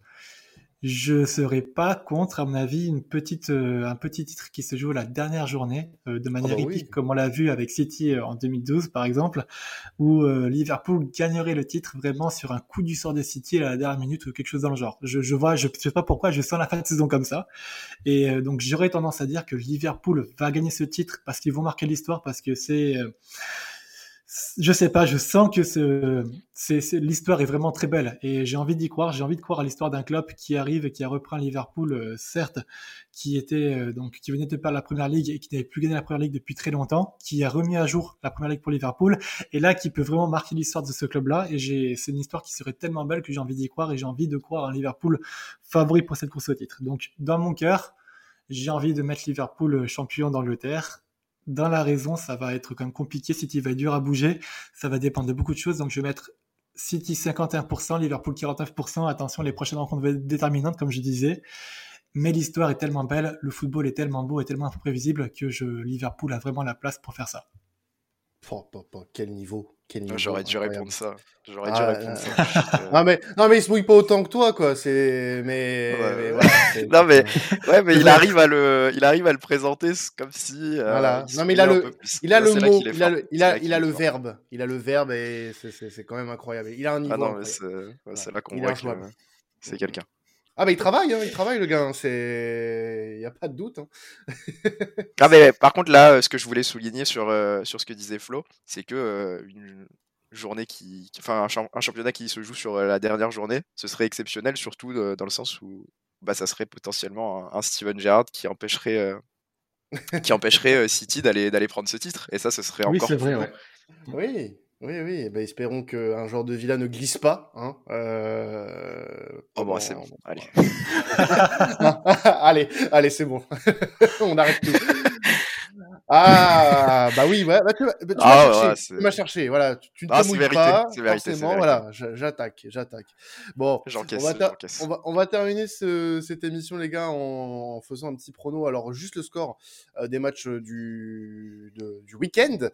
je serais pas contre, à mon avis, une petite, euh, un petit titre qui se joue la dernière journée euh, de manière ah bah épique, comme on l'a vu avec City euh, en 2012, par exemple, où Liverpool gagnerait le titre vraiment sur un coup du sort de City à la dernière minute ou quelque chose dans le genre. Je, je vois, je sais pas pourquoi, je sens la fin de saison comme ça. Et donc j'aurais tendance à dire que Liverpool va gagner ce titre parce qu'ils vont marquer l'histoire, parce que c'est je sais pas, je sens que ce, l'histoire est vraiment très belle et j'ai envie d'y croire. J'ai envie de croire à l'histoire d'un club qui arrive et qui a repris Liverpool, euh, certes, qui était euh, donc qui venait de perdre la première ligue et qui n'avait plus gagné la première ligue depuis très longtemps, qui a remis à jour la première ligue pour Liverpool et là qui peut vraiment marquer l'histoire de ce club-là. Et j'ai, c'est une histoire qui serait tellement belle que j'ai envie d'y croire et j'ai envie de croire à Liverpool favori pour cette course au titre. Donc dans mon cœur, j'ai envie de mettre Liverpool champion d'Angleterre dans la raison, ça va être quand même compliqué. City va être dur à bouger. Ça va dépendre de beaucoup de choses. Donc, je vais mettre City 51%, Liverpool 49%. Attention, les prochaines rencontres vont être déterminantes, comme je disais. Mais l'histoire est tellement belle, le football est tellement beau et tellement imprévisible que je, Liverpool a vraiment la place pour faire ça. Oh, quel niveau J'aurais dû répondre ça. J'aurais dû ah, répondre ça. non, mais, non, mais il se mouille pas autant que toi, quoi. C'est, mais, non, mais, ouais, mais il arrive à le, il arrive à le présenter comme si. Euh, voilà. Non, mais il a le, il a le mot, il, a le, il a, il a le verbe. Il a le verbe et c'est quand même incroyable. Il a un niveau. Ah non, mais c'est là qu'on voit que c'est quelqu'un. Ah, mais il travaille, hein, il travaille, le gars. Hein, c'est, il y a pas de doute. Hein. ah, mais par contre, là, ce que je voulais souligner sur, euh, sur ce que disait Flo, c'est que euh, une journée qui, enfin, un, championnat qui se joue sur euh, la dernière journée, ce serait exceptionnel, surtout dans le sens où, bah, ça serait potentiellement un, Steven Gerrard qui empêcherait, qui empêcherait City d'aller d'aller prendre ce titre. Et ça, ce serait encore. Oui, c'est vrai. Ouais. Oui. Oui, oui, eh ben, espérons qu'un joueur de Villa ne glisse pas. Hein, euh, oh, bon, c'est bon, allez. allez, allez, c'est bon. On arrête tout. Ah, bah oui, bah, tu, bah, tu ah, m'as cherché, voilà, tu, ne ah, te mouilles pas, forcément, voilà, j'attaque, j'attaque. Bon, on va, on, va, on va, terminer ce, cette émission, les gars, en, faisant un petit prono. Alors, juste le score euh, des matchs du, du week-end.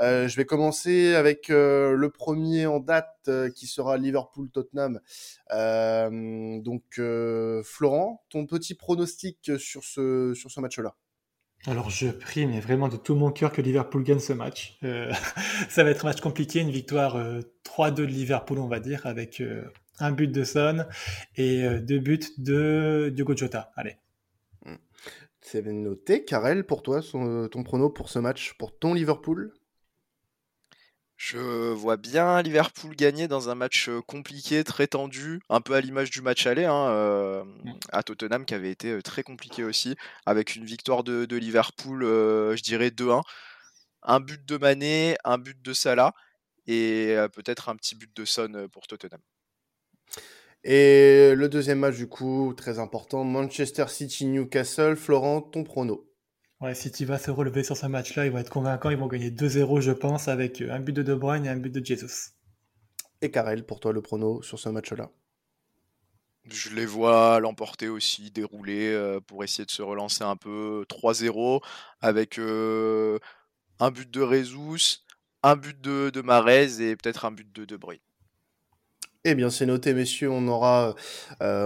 Euh, je vais commencer avec euh, le premier en date qui sera Liverpool-Tottenham. donc, Florent, ton petit pronostic sur ce, sur ce match-là alors je prie, mais vraiment de tout mon cœur que Liverpool gagne ce match. Euh, ça va être un match compliqué, une victoire 3-2 euh, de Liverpool, on va dire, avec euh, un but de Son et deux buts de Diogo Jota. Allez. C'est noté. Karel, pour toi, ton prono pour ce match, pour ton Liverpool? Je vois bien Liverpool gagner dans un match compliqué, très tendu, un peu à l'image du match aller hein, mmh. à Tottenham qui avait été très compliqué aussi, avec une victoire de, Liverpool, je dirais 2-1. Un but de Mané, un but de Salah et peut-être un petit but de Son pour Tottenham. Et le deuxième match du coup, très important, Manchester City-Newcastle. Florent, ton prono Ouais, City va se relever sur ce match-là, ils vont être convaincants, ils vont gagner 2-0, je pense, avec euh, un but de De Bruyne et un but de Jesus. Et Karel, pour toi, le prono sur ce match-là? Je les vois l'emporter aussi, dérouler euh, pour essayer de se relancer un peu 3-0 avec euh, un but de Rezus, un but de, de Marez et peut-être un but de De Bruyne. Eh bien, c'est noté, messieurs. Euh,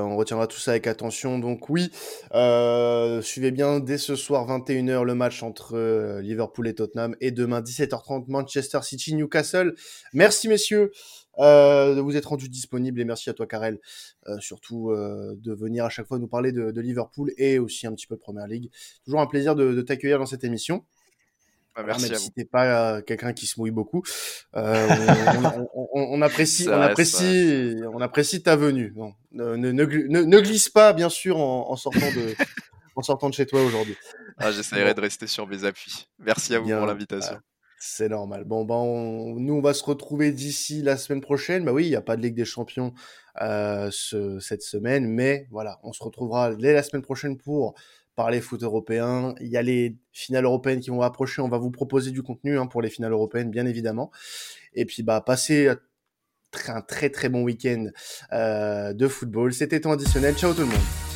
on retiendra tout ça avec attention. Donc oui, euh, suivez bien dès ce soir 21h le match entre euh, Liverpool et Tottenham et demain 17h30 Manchester City Newcastle. Merci messieurs de vous être rendus disponibles et merci à toi Karel surtout de venir à chaque fois nous parler de, Liverpool et aussi un petit peu de Premier League. Toujours un plaisir de t'accueillir dans cette émission. Bah, merci même si t'es pas euh, quelqu'un qui se mouille beaucoup, euh, on, apprécie, on apprécie, on apprécie ta venue. ne, ne, glisse pas, bien sûr, en, sortant de, en sortant de chez toi aujourd'hui. Ah, J'essaierai de rester sur mes appuis. Merci à vous pour l'invitation. C'est normal. Bon, ben, nous, on va se retrouver d'ici la semaine prochaine. Bah oui, il n'y a pas de Ligue des Champions euh, cette semaine, mais voilà, on se retrouvera dès la semaine prochaine pour parler foot européen. Il y a les finales européennes qui vont approcher. On va vous proposer du contenu hein, pour les finales européennes, bien évidemment. Et puis, bah, passez un très très bon week-end euh, de football. C'était temps additionnel. Ciao tout le monde.